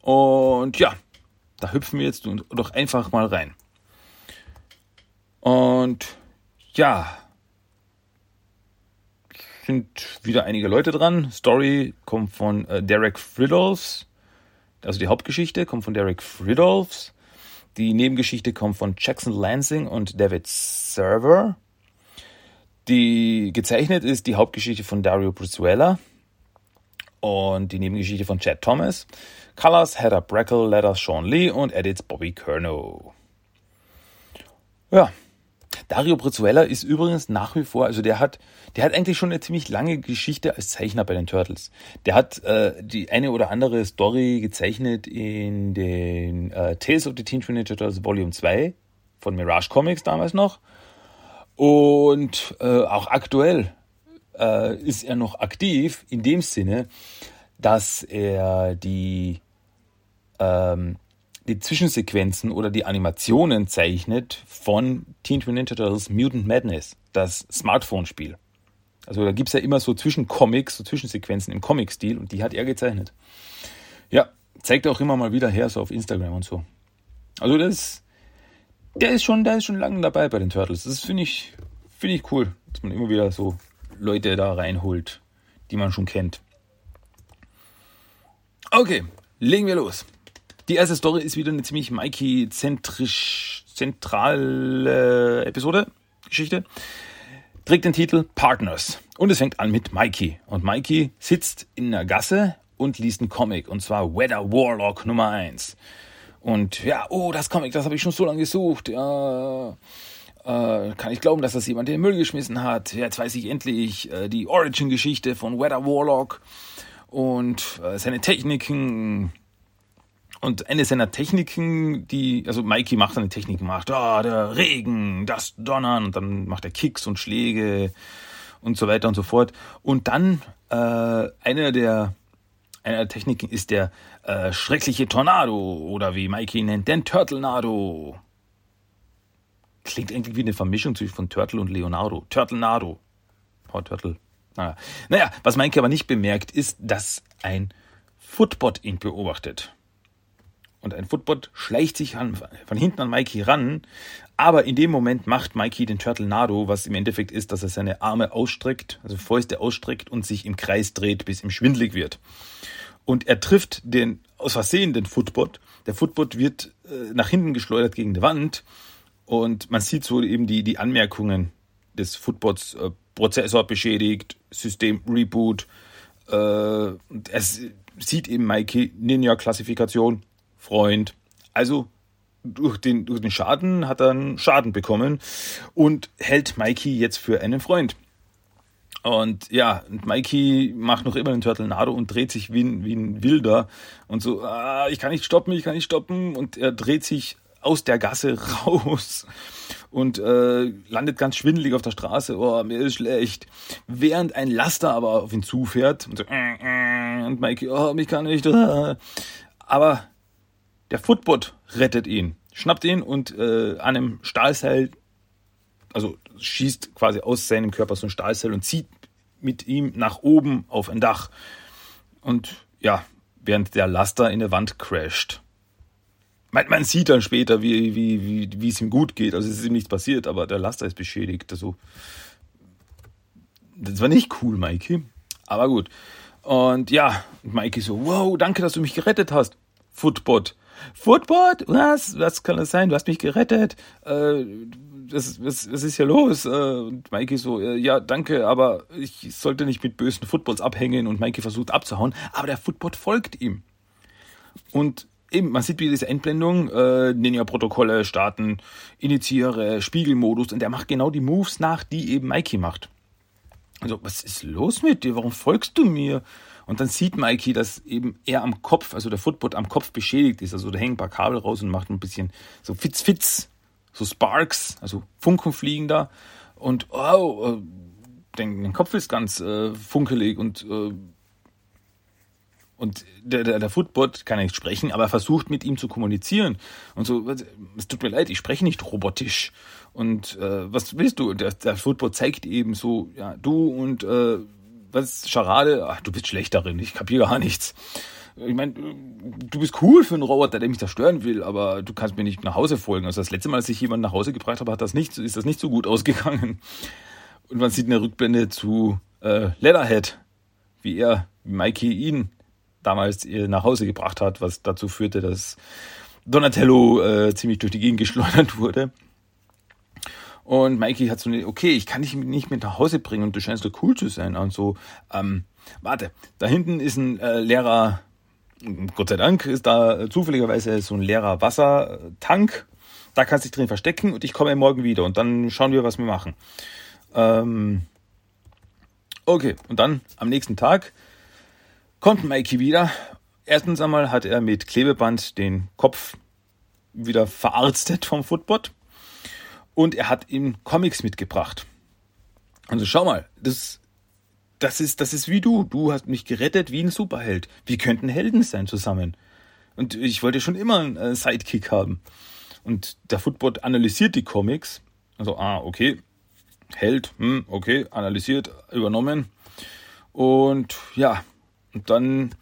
Und ja, da hüpfen wir jetzt doch einfach mal rein. Und ja, sind wieder einige Leute dran. Story kommt von äh, Derek Fridolfs. Also die Hauptgeschichte kommt von Derek Fridolfs. Die Nebengeschichte kommt von Jackson Lansing und David Server. Die gezeichnet ist die Hauptgeschichte von Dario Brizuela und die Nebengeschichte von Chad Thomas. Colors Heather Brackle, Letters Sean Lee und Edits Bobby Curnow. Ja, Dario Brizuela ist übrigens nach wie vor, also der hat, der hat eigentlich schon eine ziemlich lange Geschichte als Zeichner bei den Turtles. Der hat äh, die eine oder andere Story gezeichnet in den äh, Tales of the Teen Mutant Turtles Volume 2 von Mirage Comics damals noch. Und äh, auch aktuell äh, ist er noch aktiv in dem Sinne, dass er die ähm, die Zwischensequenzen oder die Animationen zeichnet von Teen Twin Ninja Turtles Mutant Madness, das Smartphone-Spiel. Also da gibt es ja immer so Zwischencomics, so Zwischensequenzen im Comic-Stil und die hat er gezeichnet. Ja, zeigt auch immer mal wieder her, so auf Instagram und so. Also das, der ist schon, der ist schon lange dabei bei den Turtles. Das finde ich, finde ich cool, dass man immer wieder so Leute da reinholt, die man schon kennt. Okay, legen wir los. Die erste Story ist wieder eine ziemlich Mikey-zentrisch, zentrale Episode, Geschichte. Trägt den Titel Partners. Und es fängt an mit Mikey. Und Mikey sitzt in der Gasse und liest einen Comic. Und zwar Weather Warlock Nummer 1. Und ja, oh, das Comic, das habe ich schon so lange gesucht. Ja, äh, kann ich glauben, dass das jemand in den Müll geschmissen hat. Jetzt weiß ich endlich äh, die Origin-Geschichte von Weather Warlock und äh, seine Techniken und eine seiner Techniken, die, also Mikey macht seine Techniken, macht, ah, oh, der Regen, das Donnern, und dann macht er Kicks und Schläge und so weiter und so fort. Und dann äh, eine der eine der Techniken ist der äh, schreckliche Tornado oder wie Mikey ihn nennt, den Turtle-Nado. Klingt eigentlich wie eine Vermischung zwischen Turtle und Leonardo. Turtle-Nado. Oh, Turtle. Naja. naja, was Mikey aber nicht bemerkt, ist, dass ein Footbot ihn beobachtet. Und ein Footbot schleicht sich an, von hinten an Mikey ran, aber in dem Moment macht Mikey den Turtle Nado, was im Endeffekt ist, dass er seine Arme ausstreckt, also Fäuste ausstreckt und sich im Kreis dreht, bis ihm schwindlig wird. Und er trifft den, aus Versehen den Footbot. Der Footbot wird äh, nach hinten geschleudert gegen die Wand und man sieht so eben die, die Anmerkungen des Footbots, äh, Prozessor beschädigt, System Reboot, äh, es sieht eben Mikey Ninja-Klassifikation, Freund. Also durch den, durch den Schaden hat er einen Schaden bekommen und hält Mikey jetzt für einen Freund. Und ja, Mikey macht noch immer den Turtle Nado und dreht sich wie ein, wie ein Wilder und so, ah, ich kann nicht stoppen, ich kann nicht stoppen. Und er dreht sich aus der Gasse raus und äh, landet ganz schwindelig auf der Straße. Oh, mir ist schlecht. Während ein Laster aber auf ihn zufährt und so, und Mikey, oh, mich kann nicht. Aber der Footbot rettet ihn, schnappt ihn und äh, an einem Stahlseil, also schießt quasi aus seinem Körper so ein Stahlseil und zieht mit ihm nach oben auf ein Dach. Und ja, während der Laster in der Wand crasht. Man, man sieht dann später, wie, wie, wie, wie es ihm gut geht. Also es ist ihm nichts passiert, aber der Laster ist beschädigt. Also, das war nicht cool, Mikey. Aber gut. Und ja, Mikey so, wow, danke, dass du mich gerettet hast. Footbot. Footbot? Was? Was kann das sein? Du hast mich gerettet. Äh, was, was, was ist hier los? Äh, und Mikey so, äh, ja, danke, aber ich sollte nicht mit bösen Footballs abhängen und Mikey versucht abzuhauen, aber der Footbot folgt ihm. Und eben, man sieht wieder diese Endblendung, äh, Ninja-Protokolle starten, initiiere, Spiegelmodus und der macht genau die Moves nach, die eben Mikey macht. Also, was ist los mit dir? Warum folgst du mir? Und dann sieht Mikey, dass eben er am Kopf, also der Footbot am Kopf beschädigt ist. Also da hängen ein paar Kabel raus und macht ein bisschen so Fitz Fitz, so Sparks, also Funken fliegen da. Und oh, den, den Kopf ist ganz äh, funkelig und äh, und der, der, der Footbot kann ja nicht sprechen, aber er versucht mit ihm zu kommunizieren. Und so, es tut mir leid, ich spreche nicht robotisch. Und äh, was willst du? Der, der Footbot zeigt eben so, ja, du und äh, was Scharade, ach, du bist schlecht darin, ich kapiere gar nichts. Ich meine, du bist cool für einen Roboter, der mich zerstören will, aber du kannst mir nicht nach Hause folgen. Also das letzte Mal, als ich jemanden nach Hause gebracht habe, hat das nicht, ist das nicht so gut ausgegangen. Und man sieht eine Rückblende zu äh, Leatherhead, wie er, wie Mikey ihn damals nach Hause gebracht hat, was dazu führte, dass Donatello äh, ziemlich durch die Gegend geschleudert wurde. Und Mikey hat so eine, okay, ich kann dich nicht mit nach Hause bringen und du scheinst so cool zu sein. Und so, ähm, warte, da hinten ist ein äh, leerer, Gott sei Dank ist da zufälligerweise so ein leerer Wassertank. Da kannst du dich drin verstecken und ich komme morgen wieder und dann schauen wir, was wir machen. Ähm, okay, und dann am nächsten Tag kommt Mikey wieder. Erstens einmal hat er mit Klebeband den Kopf wieder verarztet vom Footbot und er hat ihm Comics mitgebracht. Also schau mal, das, das ist, das ist wie du. Du hast mich gerettet wie ein Superheld. Wir könnten Helden sein zusammen. Und ich wollte schon immer einen äh, Sidekick haben. Und der Footbot analysiert die Comics. Also, ah, okay. Held, hm, okay, analysiert, übernommen. Und ja, und dann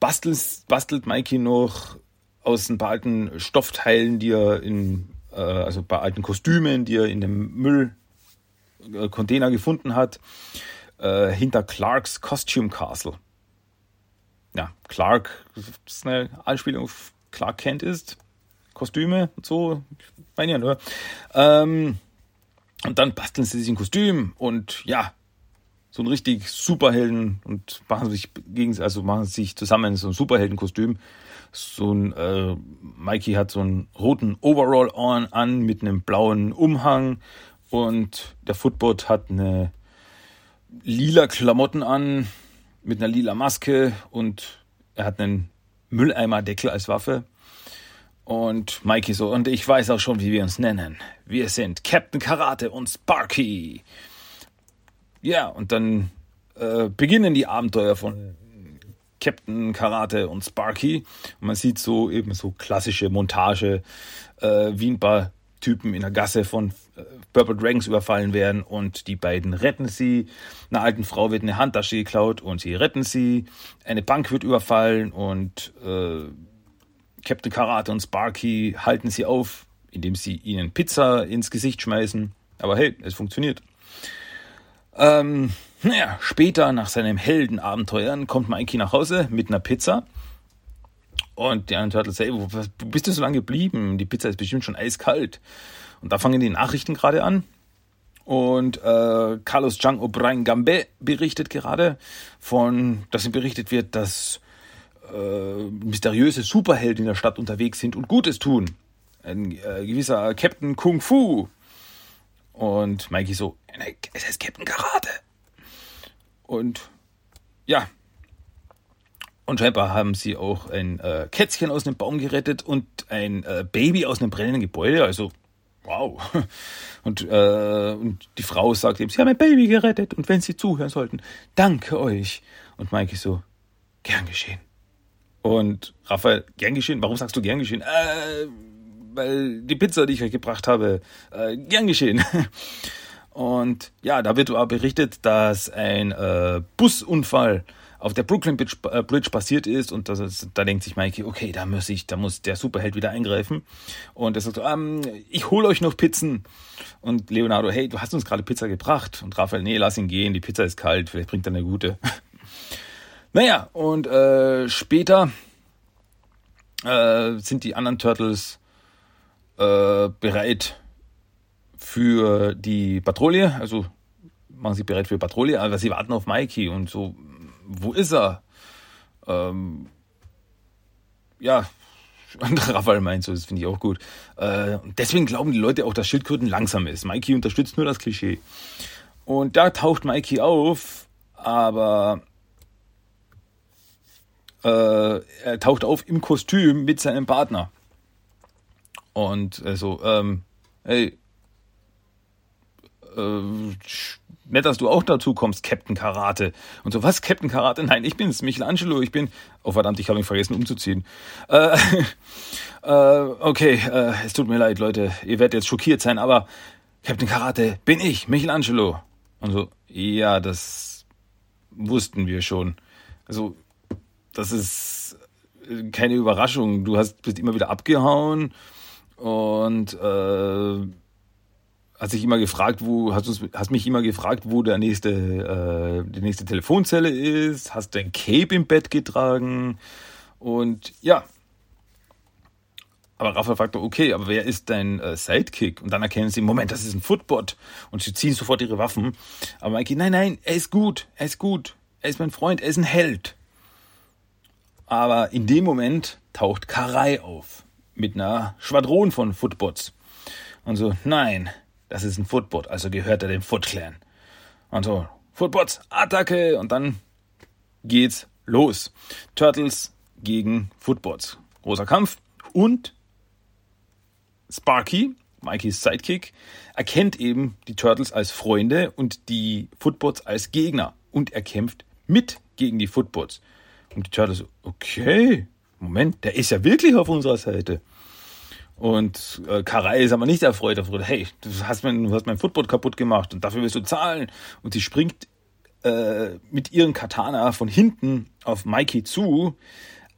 bastelt, bastelt Mikey noch aus ein paar alten Stoffteilen, die er in, äh, also paar alten Kostümen, die er in dem Müllcontainer gefunden hat, äh, hinter Clarks Costume Castle. Ja, Clark, das ist eine Anspielung auf Clark Kent ist. Kostüme und so, meine ja nur. Ähm, und dann basteln sie sich ein Kostüm und ja, so ein richtig Superhelden und machen sich gegen, also machen sich zusammen so ein Superheldenkostüm. So ein äh, Mikey hat so einen roten Overall on, an mit einem blauen Umhang und der Footbot hat eine lila Klamotten an mit einer lila Maske und er hat einen Mülleimerdeckel als Waffe. Und Mikey so, und ich weiß auch schon, wie wir uns nennen. Wir sind Captain Karate und Sparky. Ja, und dann äh, beginnen die Abenteuer von Captain Karate und Sparky. Und man sieht so eben so klassische Montage, äh, wie ein paar Typen in der Gasse von äh, Purple Dragons überfallen werden und die beiden retten sie. Einer alten Frau wird eine Handtasche geklaut und sie retten sie. Eine Bank wird überfallen und äh, Captain Karate und Sparky halten sie auf, indem sie ihnen Pizza ins Gesicht schmeißen. Aber hey, es funktioniert. Ähm, naja, später nach seinem Heldenabenteuern kommt Mikey nach Hause mit einer Pizza. Und die anderen Turtles sagen, hey, wo bist du so lange geblieben? Die Pizza ist bestimmt schon eiskalt. Und da fangen die Nachrichten gerade an. Und äh, Carlos Jean O'Brien Gambe berichtet gerade von, dass ihm berichtet wird, dass äh, mysteriöse Superhelden in der Stadt unterwegs sind und Gutes tun. Ein äh, gewisser Captain Kung Fu. Und Mikey so, es heißt Captain Karate. Und ja. Und scheinbar haben sie auch ein äh, Kätzchen aus einem Baum gerettet und ein äh, Baby aus einem brennenden Gebäude. Also, wow. Und, äh, und die Frau sagt ihm, sie haben ein Baby gerettet. Und wenn sie zuhören sollten, danke euch. Und Mikey so, gern geschehen. Und Raphael, gern geschehen. Warum sagst du gern geschehen? Äh, weil die Pizza, die ich euch gebracht habe, äh, gern geschehen. Und ja, da wird berichtet, dass ein äh, Busunfall auf der Brooklyn Bridge, äh, Bridge passiert ist und das ist, da denkt sich Mikey, okay, da muss ich, da muss der Superheld wieder eingreifen. Und er sagt so, ähm, ich hole euch noch Pizzen. Und Leonardo, hey, du hast uns gerade Pizza gebracht. Und Raphael, nee, lass ihn gehen, die Pizza ist kalt, vielleicht bringt er eine gute. Naja, und äh, später äh, sind die anderen Turtles äh, bereit für die Patrouille. Also machen sie bereit für Patrouille, aber sie warten auf Mikey und so, wo ist er? Ähm, ja, Raphael meint so, das finde ich auch gut. Äh, deswegen glauben die Leute auch, dass Schildkröten langsam ist. Mikey unterstützt nur das Klischee. Und da taucht Mikey auf, aber äh, er taucht auf im Kostüm mit seinem Partner. Und also, ähm, hey, äh, nett, dass du auch dazu kommst, Captain Karate. Und so, was, Captain Karate? Nein, ich bin's, Michelangelo, ich bin, oh verdammt, ich habe mich vergessen umzuziehen. Äh, äh, okay, äh, es tut mir leid, Leute, ihr werdet jetzt schockiert sein, aber Captain Karate bin ich, Michelangelo. Und so, ja, das wussten wir schon. Also, das ist äh, keine Überraschung. Du hast bist immer wieder abgehauen und äh, hast dich immer gefragt, wo hast du hast mich immer gefragt, wo der nächste äh, die nächste Telefonzelle ist, hast dein Cape im Bett getragen und ja. Aber Rafa fragt, okay, aber wer ist dein äh, Sidekick? Und dann erkennen sie, Moment, das ist ein Footbot. Und sie ziehen sofort ihre Waffen. Aber Mikey, nein, nein, er ist gut, er ist gut. Er ist mein Freund, er ist ein Held. Aber in dem Moment taucht Karai auf mit einer Schwadron von Footbots. Und so, nein, das ist ein Footbot, also gehört er dem Foot Clan. Und so, Footbots, Attacke! Und dann geht's los. Turtles gegen Footbots. Großer Kampf. Und Sparky, Mikeys Sidekick, erkennt eben die Turtles als Freunde und die Footbots als Gegner. Und er kämpft mit gegen die Footbots. Und die Turtles okay, Moment, der ist ja wirklich auf unserer Seite. Und äh, Karai ist aber nicht erfreut. Er fragt, hey, du hast mein, du hast mein Footboard kaputt gemacht und dafür wirst du zahlen. Und sie springt äh, mit ihren Katana von hinten auf Mikey zu,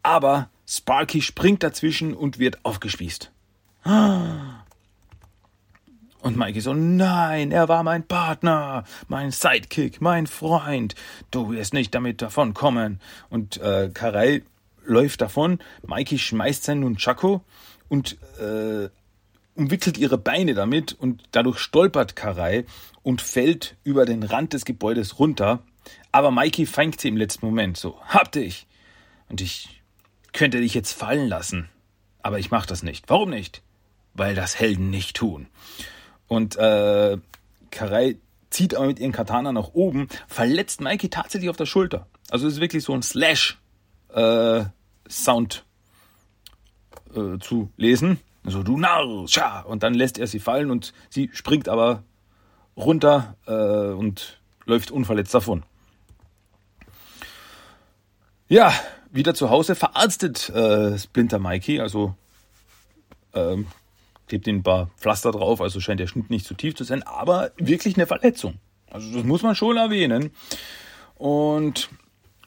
aber Sparky springt dazwischen und wird aufgespießt. Und Mikey so, nein, er war mein Partner, mein Sidekick, mein Freund. Du wirst nicht damit davonkommen. Und äh, Karel läuft davon. Mikey schmeißt seinen Nunchaku und äh, umwickelt ihre Beine damit und dadurch stolpert Karai und fällt über den Rand des Gebäudes runter. Aber Mikey fängt sie im letzten Moment so. Hab dich! Und ich könnte dich jetzt fallen lassen. Aber ich mach das nicht. Warum nicht? Weil das Helden nicht tun. Und äh, Karai zieht aber mit ihren Katana nach oben, verletzt Mikey tatsächlich auf der Schulter. Also es ist wirklich so ein Slash äh, Sound äh, zu lesen. So, du Narr, scha! Und dann lässt er sie fallen und sie springt aber runter äh, und läuft unverletzt davon. Ja, wieder zu Hause verarztet äh, Splinter Mikey, also ähm, klebt ihn ein paar Pflaster drauf, also scheint der Schnitt nicht zu tief zu sein, aber wirklich eine Verletzung. Also das muss man schon erwähnen. Und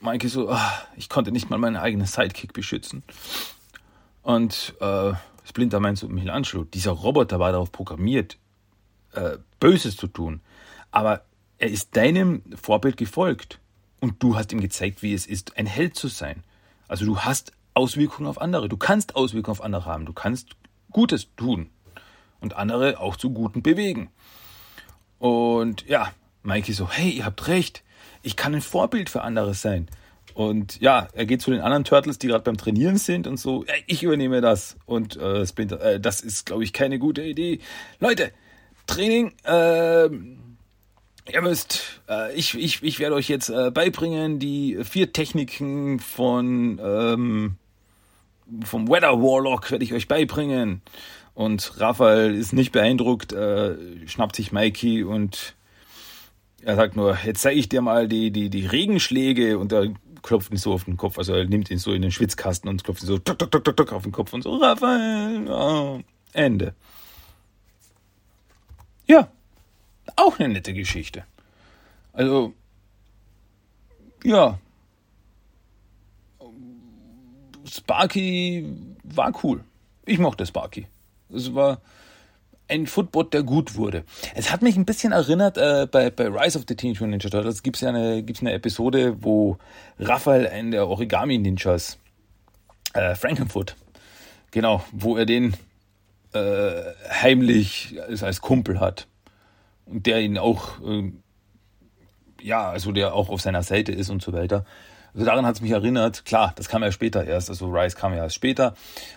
Mikey so, ach, ich konnte nicht mal meinen eigenen Sidekick beschützen. Und äh, Splinter meint zu Michelangelo, dieser Roboter war darauf programmiert, äh, Böses zu tun. Aber er ist deinem Vorbild gefolgt. Und du hast ihm gezeigt, wie es ist, ein Held zu sein. Also du hast Auswirkungen auf andere. Du kannst Auswirkungen auf andere haben. Du kannst Gutes tun. Und andere auch zu Guten bewegen. Und ja, Mikey so, hey, ihr habt recht. Ich kann ein Vorbild für andere sein. Und ja, er geht zu den anderen Turtles, die gerade beim Trainieren sind und so, ey, ich übernehme das. Und äh, Splinter, äh, das ist, glaube ich, keine gute Idee. Leute, Training, äh, ihr müsst, äh, ich, ich, ich werde euch jetzt äh, beibringen, die vier Techniken von ähm, vom Weather Warlock werde ich euch beibringen. Und Raphael ist nicht beeindruckt, äh, schnappt sich Mikey und er sagt nur, jetzt zeige ich dir mal die, die, die Regenschläge und er klopft ihn so auf den Kopf. Also er nimmt ihn so in den Schwitzkasten und klopft ihn so tuk, tuk, tuk, tuk auf den Kopf und so, Raphael, oh, Ende. Ja, auch eine nette Geschichte. Also, ja. Sparky war cool. Ich mochte Sparky. Es war ein Footbot, der gut wurde. Es hat mich ein bisschen erinnert, äh, bei, bei Rise of the Teenage Mutant Ninja Turtles gibt es ja eine, gibt's eine Episode, wo Raphael, einen der Origami-Ninjas, äh, Frankenfoot, genau, wo er den äh, heimlich als, als Kumpel hat. Und der ihn auch, äh, ja, also der auch auf seiner Seite ist und so weiter. Also daran hat es mich erinnert. Klar, das kam ja später erst. Also Rise kam ja erst später.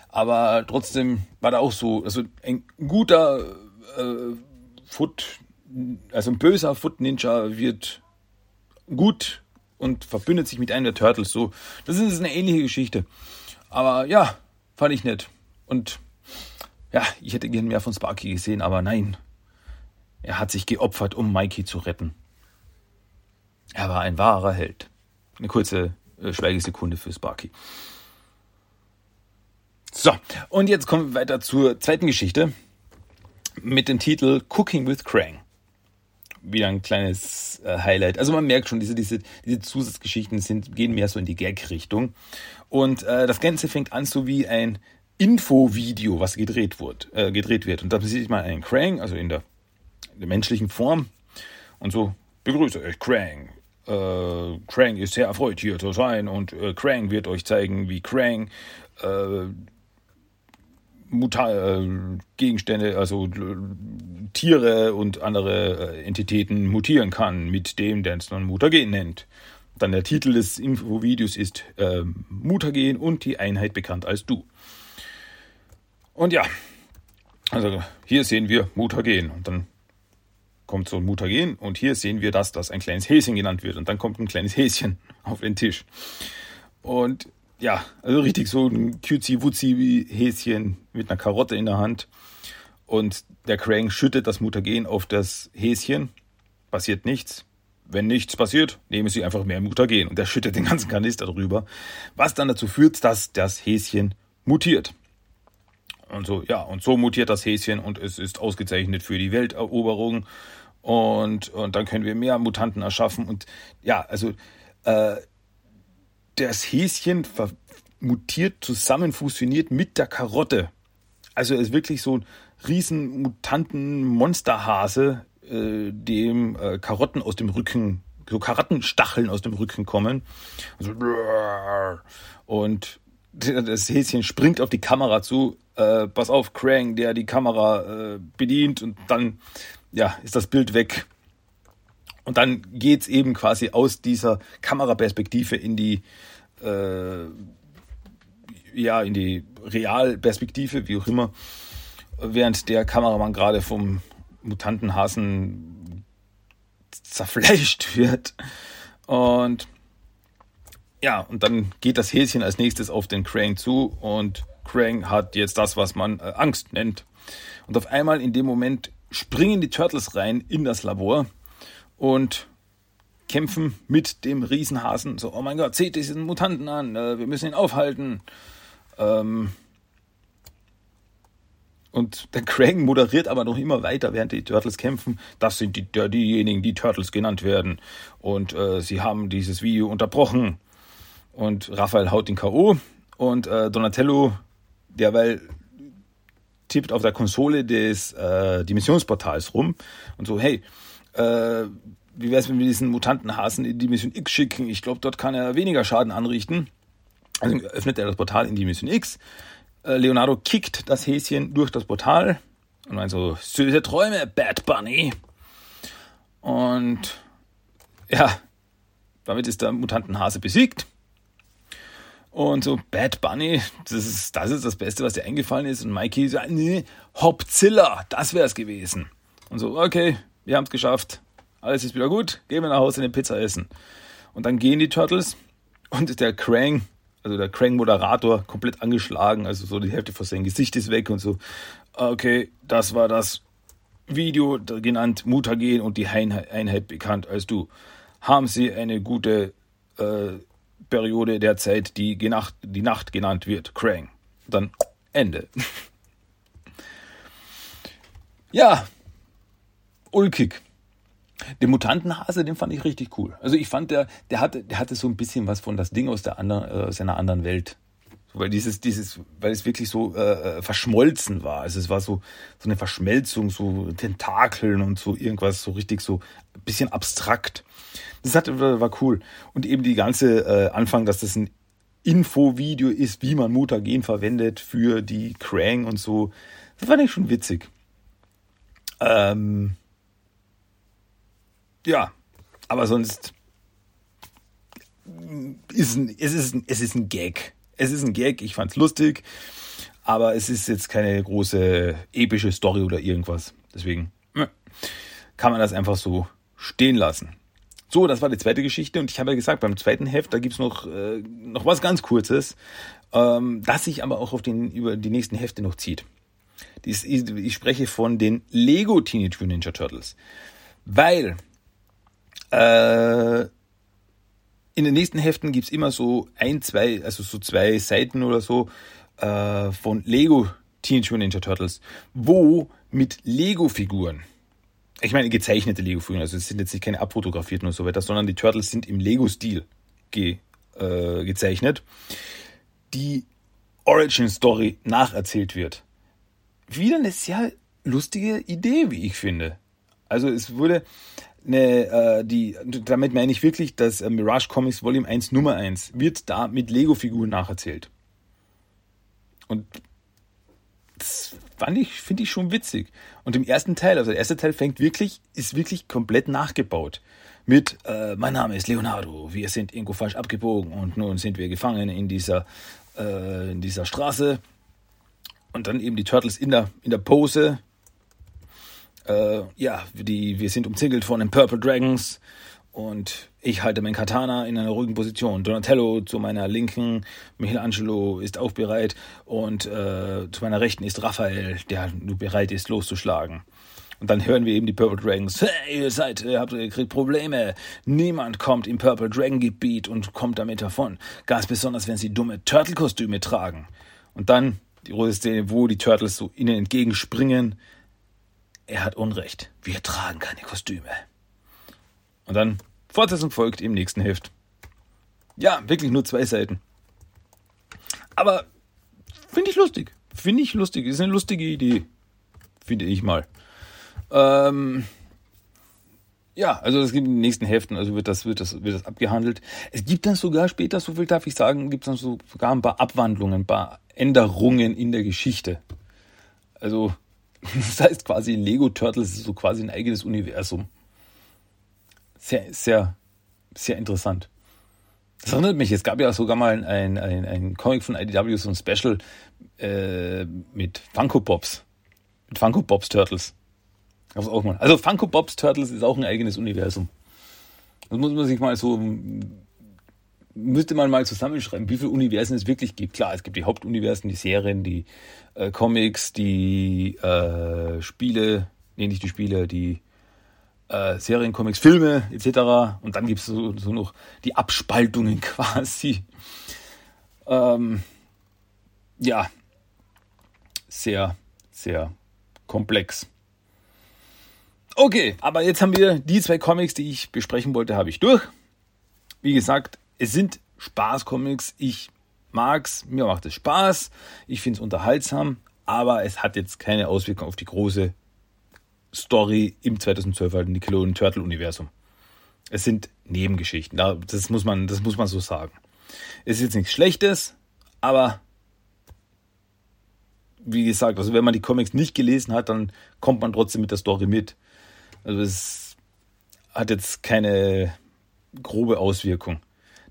Aber trotzdem war da auch so, also ein guter äh, Foot, also ein böser Foot Ninja wird gut und verbündet sich mit einem der Turtles. So, das ist eine ähnliche Geschichte. Aber ja, fand ich nett. Und ja, ich hätte gern mehr von Sparky gesehen, aber nein. Er hat sich geopfert, um Mikey zu retten. Er war ein wahrer Held. Eine kurze äh, Schweigesekunde für Sparky. So, und jetzt kommen wir weiter zur zweiten Geschichte mit dem Titel Cooking with Krang. Wieder ein kleines äh, Highlight. Also man merkt schon, diese, diese, diese Zusatzgeschichten sind, gehen mehr so in die Gag-Richtung. Und äh, das Ganze fängt an so wie ein Infovideo, was gedreht wird. Äh, gedreht wird. Und da sieht man einen Krang, also in der, in der menschlichen Form. Und so, begrüße euch, Krang. Äh, Krang ist sehr erfreut, hier zu sein. Und äh, Krang wird euch zeigen, wie Krang äh, Muta äh, Gegenstände, also Tiere und andere äh, Entitäten mutieren kann, mit dem, der es nun Mutagen nennt. Dann der Titel des Infovideos ist äh, Mutagen und die Einheit bekannt als Du. Und ja, also hier sehen wir Mutagen und dann kommt so ein Mutagen und hier sehen wir das, das ein kleines Häschen genannt wird und dann kommt ein kleines Häschen auf den Tisch. Und ja, also richtig so ein cutesy-wutzi-Häschen mit einer Karotte in der Hand. Und der Krang schüttet das Mutagen auf das Häschen. Passiert nichts. Wenn nichts passiert, nehmen Sie einfach mehr Mutagen. Und er schüttet den ganzen Kanister drüber. Was dann dazu führt, dass das Häschen mutiert. Und so, ja, und so mutiert das Häschen und es ist ausgezeichnet für die Welteroberung. Und, und dann können wir mehr Mutanten erschaffen. Und ja, also äh, das Häschen mutiert zusammen, fusioniert mit der Karotte. Also ist wirklich so ein riesen Mutanten-Monsterhase, äh, dem äh, Karotten aus dem Rücken, so Karottenstacheln aus dem Rücken kommen. Also, und das Häschen springt auf die Kamera zu. Äh, pass auf, Krang, der die Kamera äh, bedient und dann ja, ist das Bild weg. Und dann geht's eben quasi aus dieser Kameraperspektive in die äh, ja, in die Realperspektive, wie auch immer, während der Kameramann gerade vom Mutantenhasen zerfleischt wird. Und ja, und dann geht das Häschen als nächstes auf den Krang zu und Krang hat jetzt das, was man äh, Angst nennt. Und auf einmal in dem Moment springen die Turtles rein in das Labor und kämpfen mit dem Riesenhasen. So, oh mein Gott, seht diesen Mutanten an, äh, wir müssen ihn aufhalten. Ähm und der Krang moderiert aber noch immer weiter, während die Turtles kämpfen. Das sind die, diejenigen, die Turtles genannt werden. Und äh, sie haben dieses Video unterbrochen. Und Raphael haut den K.O. Und äh, Donatello, derweil tippt auf der Konsole des äh, Dimensionsportals rum und so, hey, äh, wie wäre es, wenn wir diesen Mutantenhasen in Dimension X schicken? Ich glaube, dort kann er weniger Schaden anrichten. Also öffnet er das Portal in Dimension X. Äh, Leonardo kickt das Häschen durch das Portal und meint so, süße Träume, Bad Bunny. Und ja, damit ist der Mutantenhase besiegt. Und so, Bad Bunny, das ist, das ist das Beste, was dir eingefallen ist. Und Mikey sagt, nee, Hopzilla, das wäre es gewesen. Und so, okay, wir haben es geschafft alles ist wieder gut, gehen wir nach Hause eine Pizza essen. Und dann gehen die Turtles und der Krang, also der Krang-Moderator, komplett angeschlagen, also so die Hälfte von seinem Gesicht ist weg und so. Okay, das war das Video genannt Mutagen und die Einheit bekannt als du. Haben Sie eine gute äh, Periode der Zeit, die, Nacht, die Nacht genannt wird, Krang. Dann Ende. ja, ulkig. Den Mutantenhase, den fand ich richtig cool. Also ich fand, der, der hatte, der hatte so ein bisschen was von das Ding aus der anderen, äh, aus einer anderen Welt. Weil dieses, dieses, weil es wirklich so äh, äh, verschmolzen war. Also es war so, so eine Verschmelzung, so Tentakeln und so irgendwas, so richtig so ein bisschen abstrakt. Das hat, war cool. Und eben die ganze äh, Anfang, dass das ein Infovideo ist, wie man Mutagen verwendet für die Krang und so. Das fand ich schon witzig. Ähm, ja, aber sonst ist ein, es, ist ein, es ist ein Gag. Es ist ein Gag, ich fand's lustig, aber es ist jetzt keine große epische Story oder irgendwas. Deswegen kann man das einfach so stehen lassen. So, das war die zweite Geschichte und ich habe ja gesagt, beim zweiten Heft, da gibt's noch, äh, noch was ganz Kurzes, ähm, das sich aber auch auf den, über die nächsten Hefte noch zieht. Dies, ich, ich spreche von den Lego Teenage Mutant Ninja Turtles. Weil äh, in den nächsten Heften gibt's immer so ein, zwei, also so zwei Seiten oder so äh, von Lego Teenage Mutant Ninja Turtles, wo mit Lego-Figuren, ich meine gezeichnete Lego-Figuren, also es sind jetzt nicht keine abfotografierten und so weiter, sondern die Turtles sind im Lego-Stil ge, äh, gezeichnet, die Origin-Story nacherzählt wird. Wieder eine sehr lustige Idee, wie ich finde. Also es wurde, eine, äh, die, damit meine ich wirklich, dass äh, Mirage Comics Volume 1 Nummer 1 wird da mit Lego-Figuren nacherzählt. Und das fand ich, finde ich schon witzig. Und im ersten Teil, also der erste Teil fängt wirklich, ist wirklich komplett nachgebaut. Mit, äh, mein Name ist Leonardo, wir sind irgendwo falsch abgebogen und nun sind wir gefangen in dieser, äh, in dieser Straße. Und dann eben die Turtles in der, in der Pose, äh, ja, die, wir sind umzingelt von den Purple Dragons und ich halte mein Katana in einer ruhigen Position. Donatello zu meiner linken, Michelangelo ist auch bereit und äh, zu meiner rechten ist Raphael, der nur bereit ist loszuschlagen. Und dann hören wir eben die Purple Dragons. Hey, ihr seid, ihr habt, ihr kriegt Probleme. Niemand kommt im Purple Dragon Gebiet und kommt damit davon. Ganz besonders, wenn sie dumme Turtle-Kostüme tragen. Und dann die große Szene, wo die Turtles so ihnen entgegenspringen er hat Unrecht. Wir tragen keine Kostüme. Und dann Fortsetzung folgt im nächsten Heft. Ja, wirklich nur zwei Seiten. Aber finde ich lustig. Finde ich lustig. Ist eine lustige Idee. Finde ich mal. Ähm, ja, also es gibt in den nächsten Heften, also wird das, wird das, wird das abgehandelt. Es gibt dann sogar später, so viel darf ich sagen, gibt es dann so, sogar ein paar Abwandlungen, ein paar Änderungen in der Geschichte. Also, das heißt quasi Lego Turtles ist so quasi ein eigenes Universum. Sehr, sehr, sehr interessant. Das erinnert mich, es gab ja sogar mal ein, ein, ein Comic von IDW, so ein Special äh, mit Funko Pops. Mit Funko Pops Turtles. Das auch mal. Also Funko Pops Turtles ist auch ein eigenes Universum. Das muss man sich mal so, müsste man mal zusammenschreiben, wie viele Universen es wirklich gibt. Klar, es gibt die Hauptuniversen, die Serien, die äh, Comics, die äh, Spiele, nee, nicht die Spiele, die äh, Serien, Comics, Filme etc. Und dann gibt es so, so, noch die Abspaltungen quasi. Ähm, ja, sehr, sehr komplex. Okay, aber jetzt haben wir die zwei Comics, die ich besprechen wollte, habe ich durch. Wie gesagt, es sind Spaß-Comics. Ich mag's, mir macht es Spaß, ich finde es unterhaltsam, aber es hat jetzt keine Auswirkung auf die große Story im 2012er Nickelodeon Turtle Universum. Es sind Nebengeschichten. Das muss man, das muss man so sagen. Es ist jetzt nichts Schlechtes, aber wie gesagt, also wenn man die Comics nicht gelesen hat, dann kommt man trotzdem mit der Story mit. Also es hat jetzt keine grobe Auswirkung.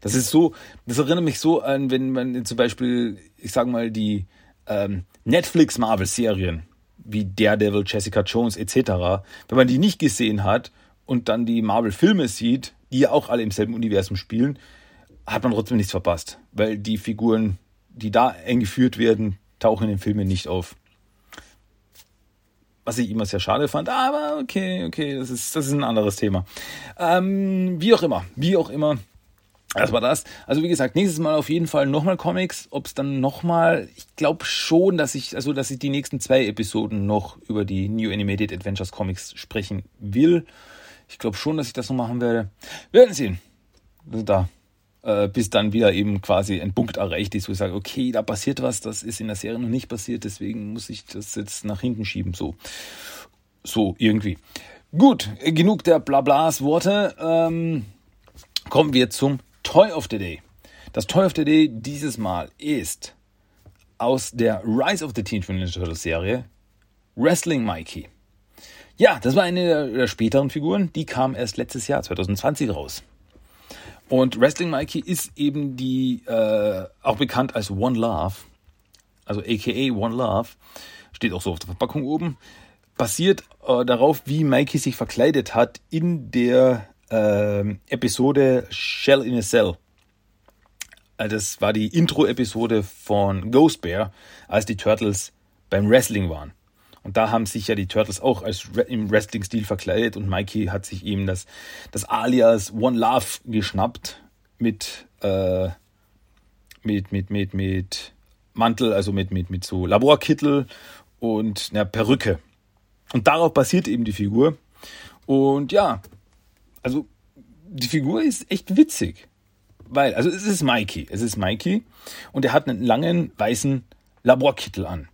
Das ist so, das erinnert mich so an, wenn man zum Beispiel, ich sag mal, die ähm, Netflix Marvel-Serien wie Daredevil, Jessica Jones etc., wenn man die nicht gesehen hat und dann die Marvel-Filme sieht, die ja auch alle im selben Universum spielen, hat man trotzdem nichts verpasst, weil die Figuren, die da eingeführt werden, tauchen in den Filmen nicht auf. Was ich immer sehr schade fand, aber okay, okay, das ist, das ist ein anderes Thema. Ähm, wie auch immer, wie auch immer, das war das. Also wie gesagt, nächstes Mal auf jeden Fall nochmal Comics. Ob es dann nochmal, ich glaube schon, dass ich, also dass ich die nächsten zwei Episoden noch über die New Animated Adventures Comics sprechen will. Ich glaube schon, dass ich das noch machen werde. Wir werden sehen. Also da. Äh, bis dann wieder eben quasi ein Punkt erreicht ist, wo ich sage, okay, da passiert was, das ist in der Serie noch nicht passiert, deswegen muss ich das jetzt nach hinten schieben. So. So, irgendwie. Gut, genug der Blablas Worte. Ähm, kommen wir zum Toy of the Day. Das Toy of the Day dieses Mal ist aus der Rise of the Teenage Mutant Ninja Turtles Serie Wrestling Mikey. Ja, das war eine der späteren Figuren, die kam erst letztes Jahr, 2020, raus. Und Wrestling Mikey ist eben die, äh, auch bekannt als One Love, also aka One Love, steht auch so auf der Verpackung oben, basiert äh, darauf, wie Mikey sich verkleidet hat in der ähm, Episode Shell in a Cell. Äh, das war die Intro-Episode von Ghost Bear, als die Turtles beim Wrestling waren. Und da haben sich ja die Turtles auch als im Wrestling-Stil verkleidet und Mikey hat sich eben das, das Alias One Love geschnappt mit, äh, mit, mit, mit, mit Mantel, also mit, mit, mit so Laborkittel und einer Perücke. Und darauf basiert eben die Figur. Und ja, also die Figur ist echt witzig. Weil, also es ist Mikey. Es ist Mikey und er hat einen langen weißen Laborkittel an,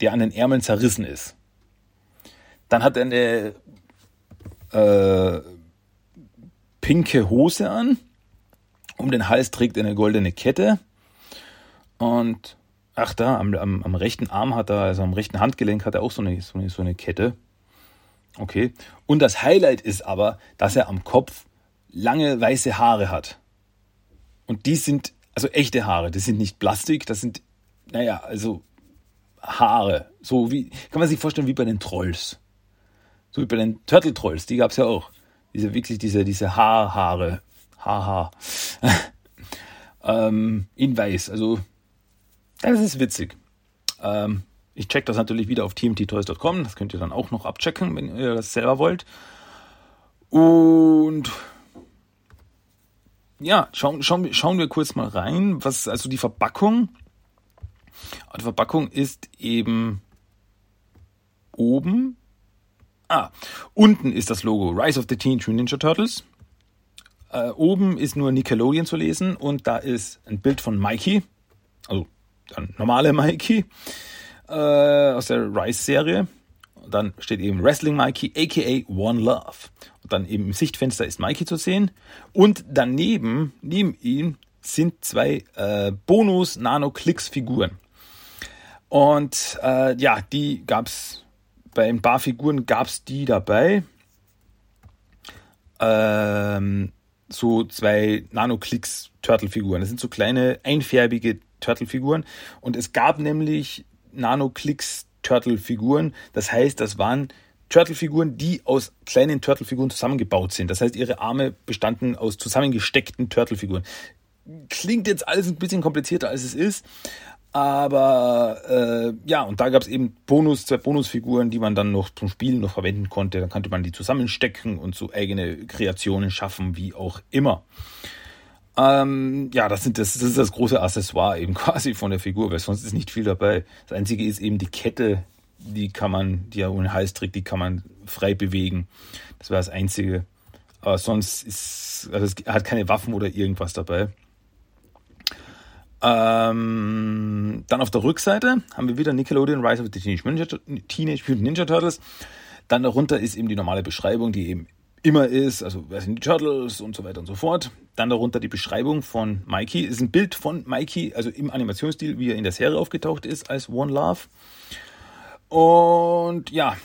der an den Ärmeln zerrissen ist. Dann hat er eine äh, pinke Hose an. Um den Hals trägt er eine goldene Kette. Und ach da, am, am, am rechten Arm hat er, also am rechten Handgelenk hat er auch so eine, so eine, so eine Kette. Okay. Und das Highlight ist aber, dass er am Kopf lange weiße Haare hat. Und die sind also echte Haare. Das sind nicht Plastik, das sind, naja, also Haare. So wie, kann man sich vorstellen, wie bei den Trolls. So wie bei den Turtle Trolls, die gab es ja auch. Diese wirklich, diese, diese Haarhaare. Haha. ähm, in weiß. Also, das ist witzig. Ähm, ich check das natürlich wieder auf tmttoys.com. Das könnt ihr dann auch noch abchecken, wenn ihr das selber wollt. Und ja, schauen, schauen, schauen wir kurz mal rein, was also die Verpackung. Die Verpackung ist eben oben Ah, unten ist das Logo Rise of the Teenage Ninja Turtles. Äh, oben ist nur Nickelodeon zu lesen und da ist ein Bild von Mikey, also der normale Mikey äh, aus der Rise-Serie. Dann steht eben Wrestling Mikey, aka One Love. Und dann eben im Sichtfenster ist Mikey zu sehen. Und daneben, neben ihm, sind zwei äh, Bonus-Nano-Clicks-Figuren. Und äh, ja, die gab es bei ein paar Figuren gab es die dabei. Ähm, so zwei Nano-Clicks Turtle-Figuren. Das sind so kleine einfärbige Turtle-Figuren. Und es gab nämlich Nano-Clicks Turtle-Figuren. Das heißt, das waren Turtle-Figuren, die aus kleinen Turtle-Figuren zusammengebaut sind. Das heißt, ihre Arme bestanden aus zusammengesteckten Turtle-Figuren. Klingt jetzt alles ein bisschen komplizierter, als es ist. Aber äh, ja, und da gab es eben Bonus, zwei Bonusfiguren, die man dann noch zum Spielen noch verwenden konnte. Dann konnte man die zusammenstecken und so eigene Kreationen schaffen, wie auch immer. Ähm, ja, das, sind das, das ist das große Accessoire eben quasi von der Figur, weil sonst ist nicht viel dabei. Das einzige ist eben die Kette, die kann man, die er ohne Hals trägt, die kann man frei bewegen. Das war das einzige. Aber sonst ist, also es hat keine Waffen oder irgendwas dabei. Ähm, dann auf der Rückseite haben wir wieder Nickelodeon Rise of the Teenage, Ninja, Teenage Mutant Ninja Turtles. Dann darunter ist eben die normale Beschreibung, die eben immer ist, also wer sind die Turtles und so weiter und so fort. Dann darunter die Beschreibung von Mikey. Ist ein Bild von Mikey, also im Animationsstil, wie er in der Serie aufgetaucht ist, als One Love. Und ja,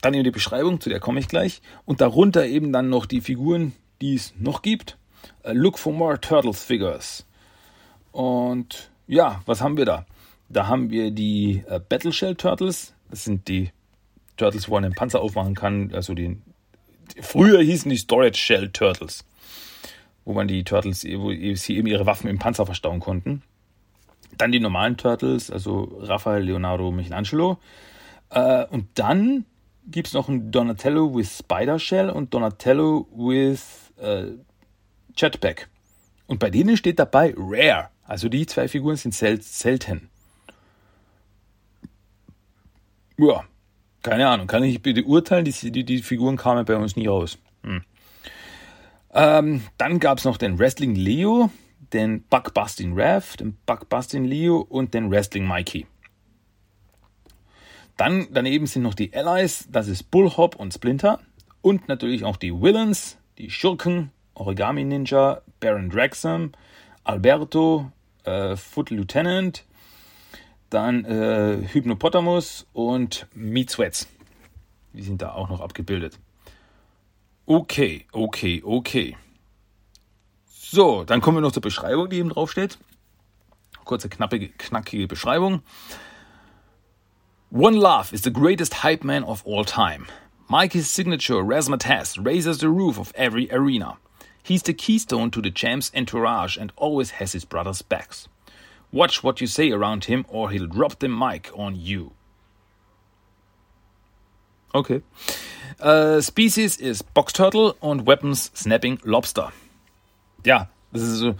dann eben die Beschreibung, zu der komme ich gleich. Und darunter eben dann noch die Figuren, die es noch gibt. Look for more Turtles Figures. Und ja, was haben wir da? Da haben wir die äh, Battleshell Turtles. Das sind die Turtles, wo man den Panzer aufmachen kann. Also die, früher hießen die Storage Shell Turtles, wo man die Turtles, wo sie eben ihre Waffen im Panzer verstauen konnten. Dann die normalen Turtles, also Raphael, Leonardo, Michelangelo. Äh, und dann gibt es noch einen Donatello with Spider Shell und Donatello with äh, Jetpack. Und bei denen steht dabei Rare. Also die zwei Figuren sind sel selten. Ja, keine Ahnung. Kann ich bitte urteilen? Die, die, die Figuren kamen bei uns nie raus. Hm. Ähm, dann gab es noch den Wrestling Leo, den Buckbusting Rev, den Buckbusting Leo und den Wrestling Mikey. Dann daneben sind noch die Allies, das ist Bullhop und Splinter. Und natürlich auch die Villains, die Schurken, Origami Ninja, Baron Draxum, Alberto, äh, Foot Lieutenant, dann äh, Hypnopotamus und Meat Sweats. Die sind da auch noch abgebildet. Okay, okay, okay. So, dann kommen wir noch zur Beschreibung, die eben draufsteht. Kurze, knappige, knackige Beschreibung. One Love is the greatest hype man of all time. Mikey's signature razzmatazz raises the roof of every arena. He's the keystone to the champ's entourage and always has his brother's backs. Watch what you say around him or he'll drop the mic on you. Okay. Uh, Species is Box Turtle und Weapons Snapping Lobster. Ja, das ist so.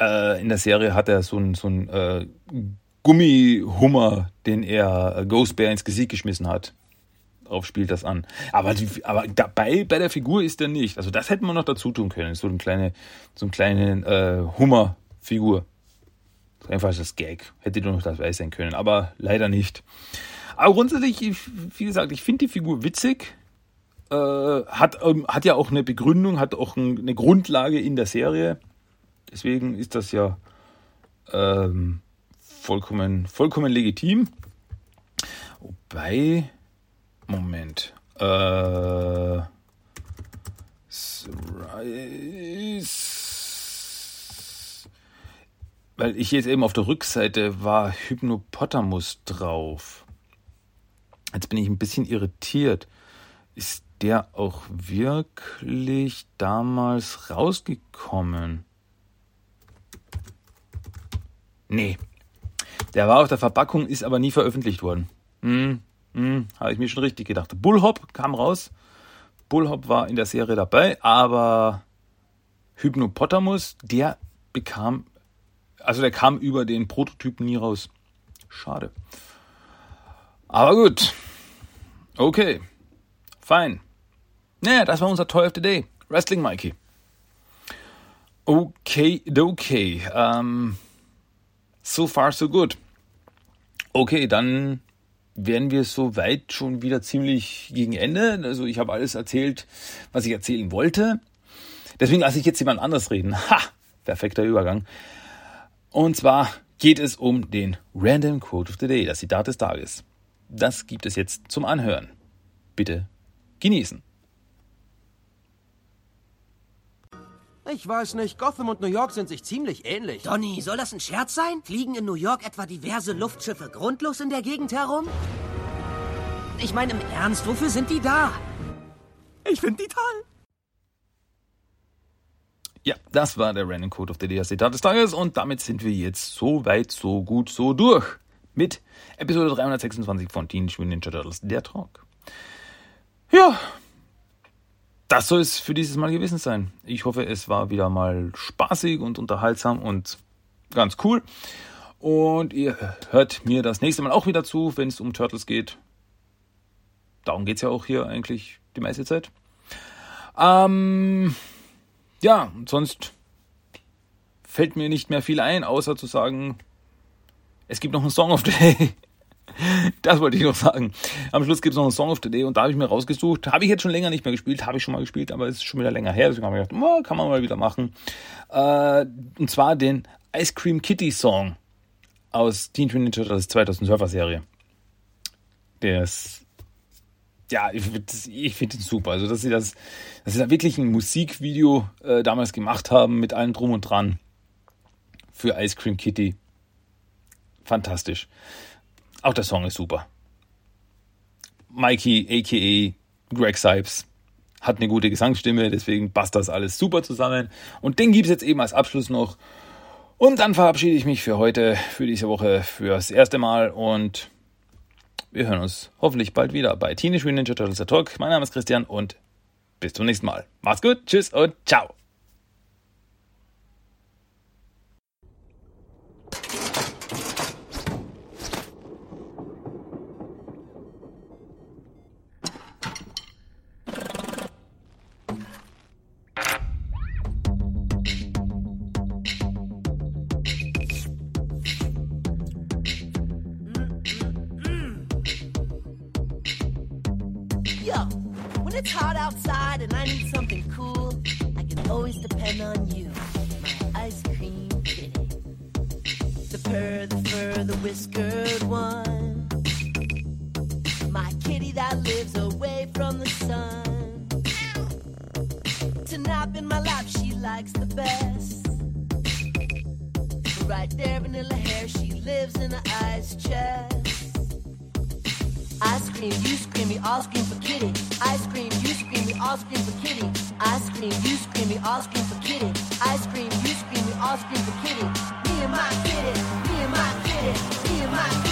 Äh, in der Serie hat er so einen so äh, Gummihummer, den er Ghost Bear ins Gesicht geschmissen hat darauf spielt das an. Aber, die, aber dabei bei der Figur ist er nicht. Also das hätte man noch dazu tun können. So eine kleine, so eine kleine äh, Hummerfigur. Einfach das Gag. Hätte doch noch dabei sein können, aber leider nicht. Aber grundsätzlich, wie gesagt, ich finde die Figur witzig. Äh, hat, ähm, hat ja auch eine Begründung, hat auch ein, eine Grundlage in der Serie. Deswegen ist das ja ähm, vollkommen, vollkommen legitim. Wobei, Moment. Äh, weil ich jetzt eben auf der Rückseite war Hypnopotamus drauf. Jetzt bin ich ein bisschen irritiert. Ist der auch wirklich damals rausgekommen? Nee. Der war auf der Verpackung, ist aber nie veröffentlicht worden. Hm, hm, habe ich mir schon richtig gedacht. Bullhop kam raus. Bullhop war in der Serie dabei, aber Hypnopotamus, der bekam, also der kam über den Prototypen nie raus. Schade. Aber gut. Okay. Fein. Naja, das war unser Toy of the Day. Wrestling Mikey. Okay, okay. Ähm, so far, so good. Okay, dann wären wir soweit schon wieder ziemlich gegen Ende. Also ich habe alles erzählt, was ich erzählen wollte. Deswegen lasse ich jetzt jemand anders reden. Ha! Perfekter Übergang. Und zwar geht es um den Random Quote of the Day, das Zitat des Tages. Das gibt es jetzt zum Anhören. Bitte genießen. Ich weiß nicht, Gotham und New York sind sich ziemlich ähnlich. Donny, soll das ein Scherz sein? Fliegen in New York etwa diverse Luftschiffe grundlos in der Gegend herum? Ich meine im Ernst, wofür sind die da? Ich finde die toll. Ja, das war der Random Code of the Day, Zitat des Tages und damit sind wir jetzt so weit, so gut, so durch mit Episode 326 von Teenage Mutant Ninja Turtles, der Talk. Ja, das soll es für dieses Mal gewesen sein. Ich hoffe, es war wieder mal spaßig und unterhaltsam und ganz cool. Und ihr hört mir das nächste Mal auch wieder zu, wenn es um Turtles geht. Darum geht es ja auch hier eigentlich die meiste Zeit. Ähm, ja, sonst fällt mir nicht mehr viel ein, außer zu sagen, es gibt noch einen Song of the Day. Das wollte ich noch sagen. Am Schluss gibt es noch einen Song of the Day und da habe ich mir rausgesucht. Habe ich jetzt schon länger nicht mehr gespielt, habe ich schon mal gespielt, aber es ist schon wieder länger her. Deswegen habe ich gedacht, oh, kann man mal wieder machen. Äh, und zwar den Ice Cream Kitty Song aus Teen Ninja Turtles 2000 Surfer Serie. Der ist, ja, ich finde ich find den super. Also, dass sie das, dass sie da wirklich ein Musikvideo äh, damals gemacht haben mit allem Drum und Dran für Ice Cream Kitty. Fantastisch. Auch der Song ist super. Mikey, a.k.a. Greg Sipes, hat eine gute Gesangsstimme, deswegen passt das alles super zusammen. Und den gibt es jetzt eben als Abschluss noch. Und dann verabschiede ich mich für heute, für diese Woche, fürs erste Mal und wir hören uns hoffentlich bald wieder bei Teenage Mutant Ninja Turtles Talk. Mein Name ist Christian und bis zum nächsten Mal. Macht's gut, tschüss und ciao. When it's hot outside and I need something cool, I can always depend on you, my ice cream kitty. The purr, the fur, the whiskered one. My kitty that lives away from the sun. To nap in my lap, she likes the best. Right there, vanilla hair, she lives in the ice chest. I scream, you scream, we all scream kitty. I scream, you scream, we all scream for kitty. I scream, you scream, we all scream for kitty. I scream, you scream, we all scream for kitty. Me and my kitty, me and my kitty, me and my kitty,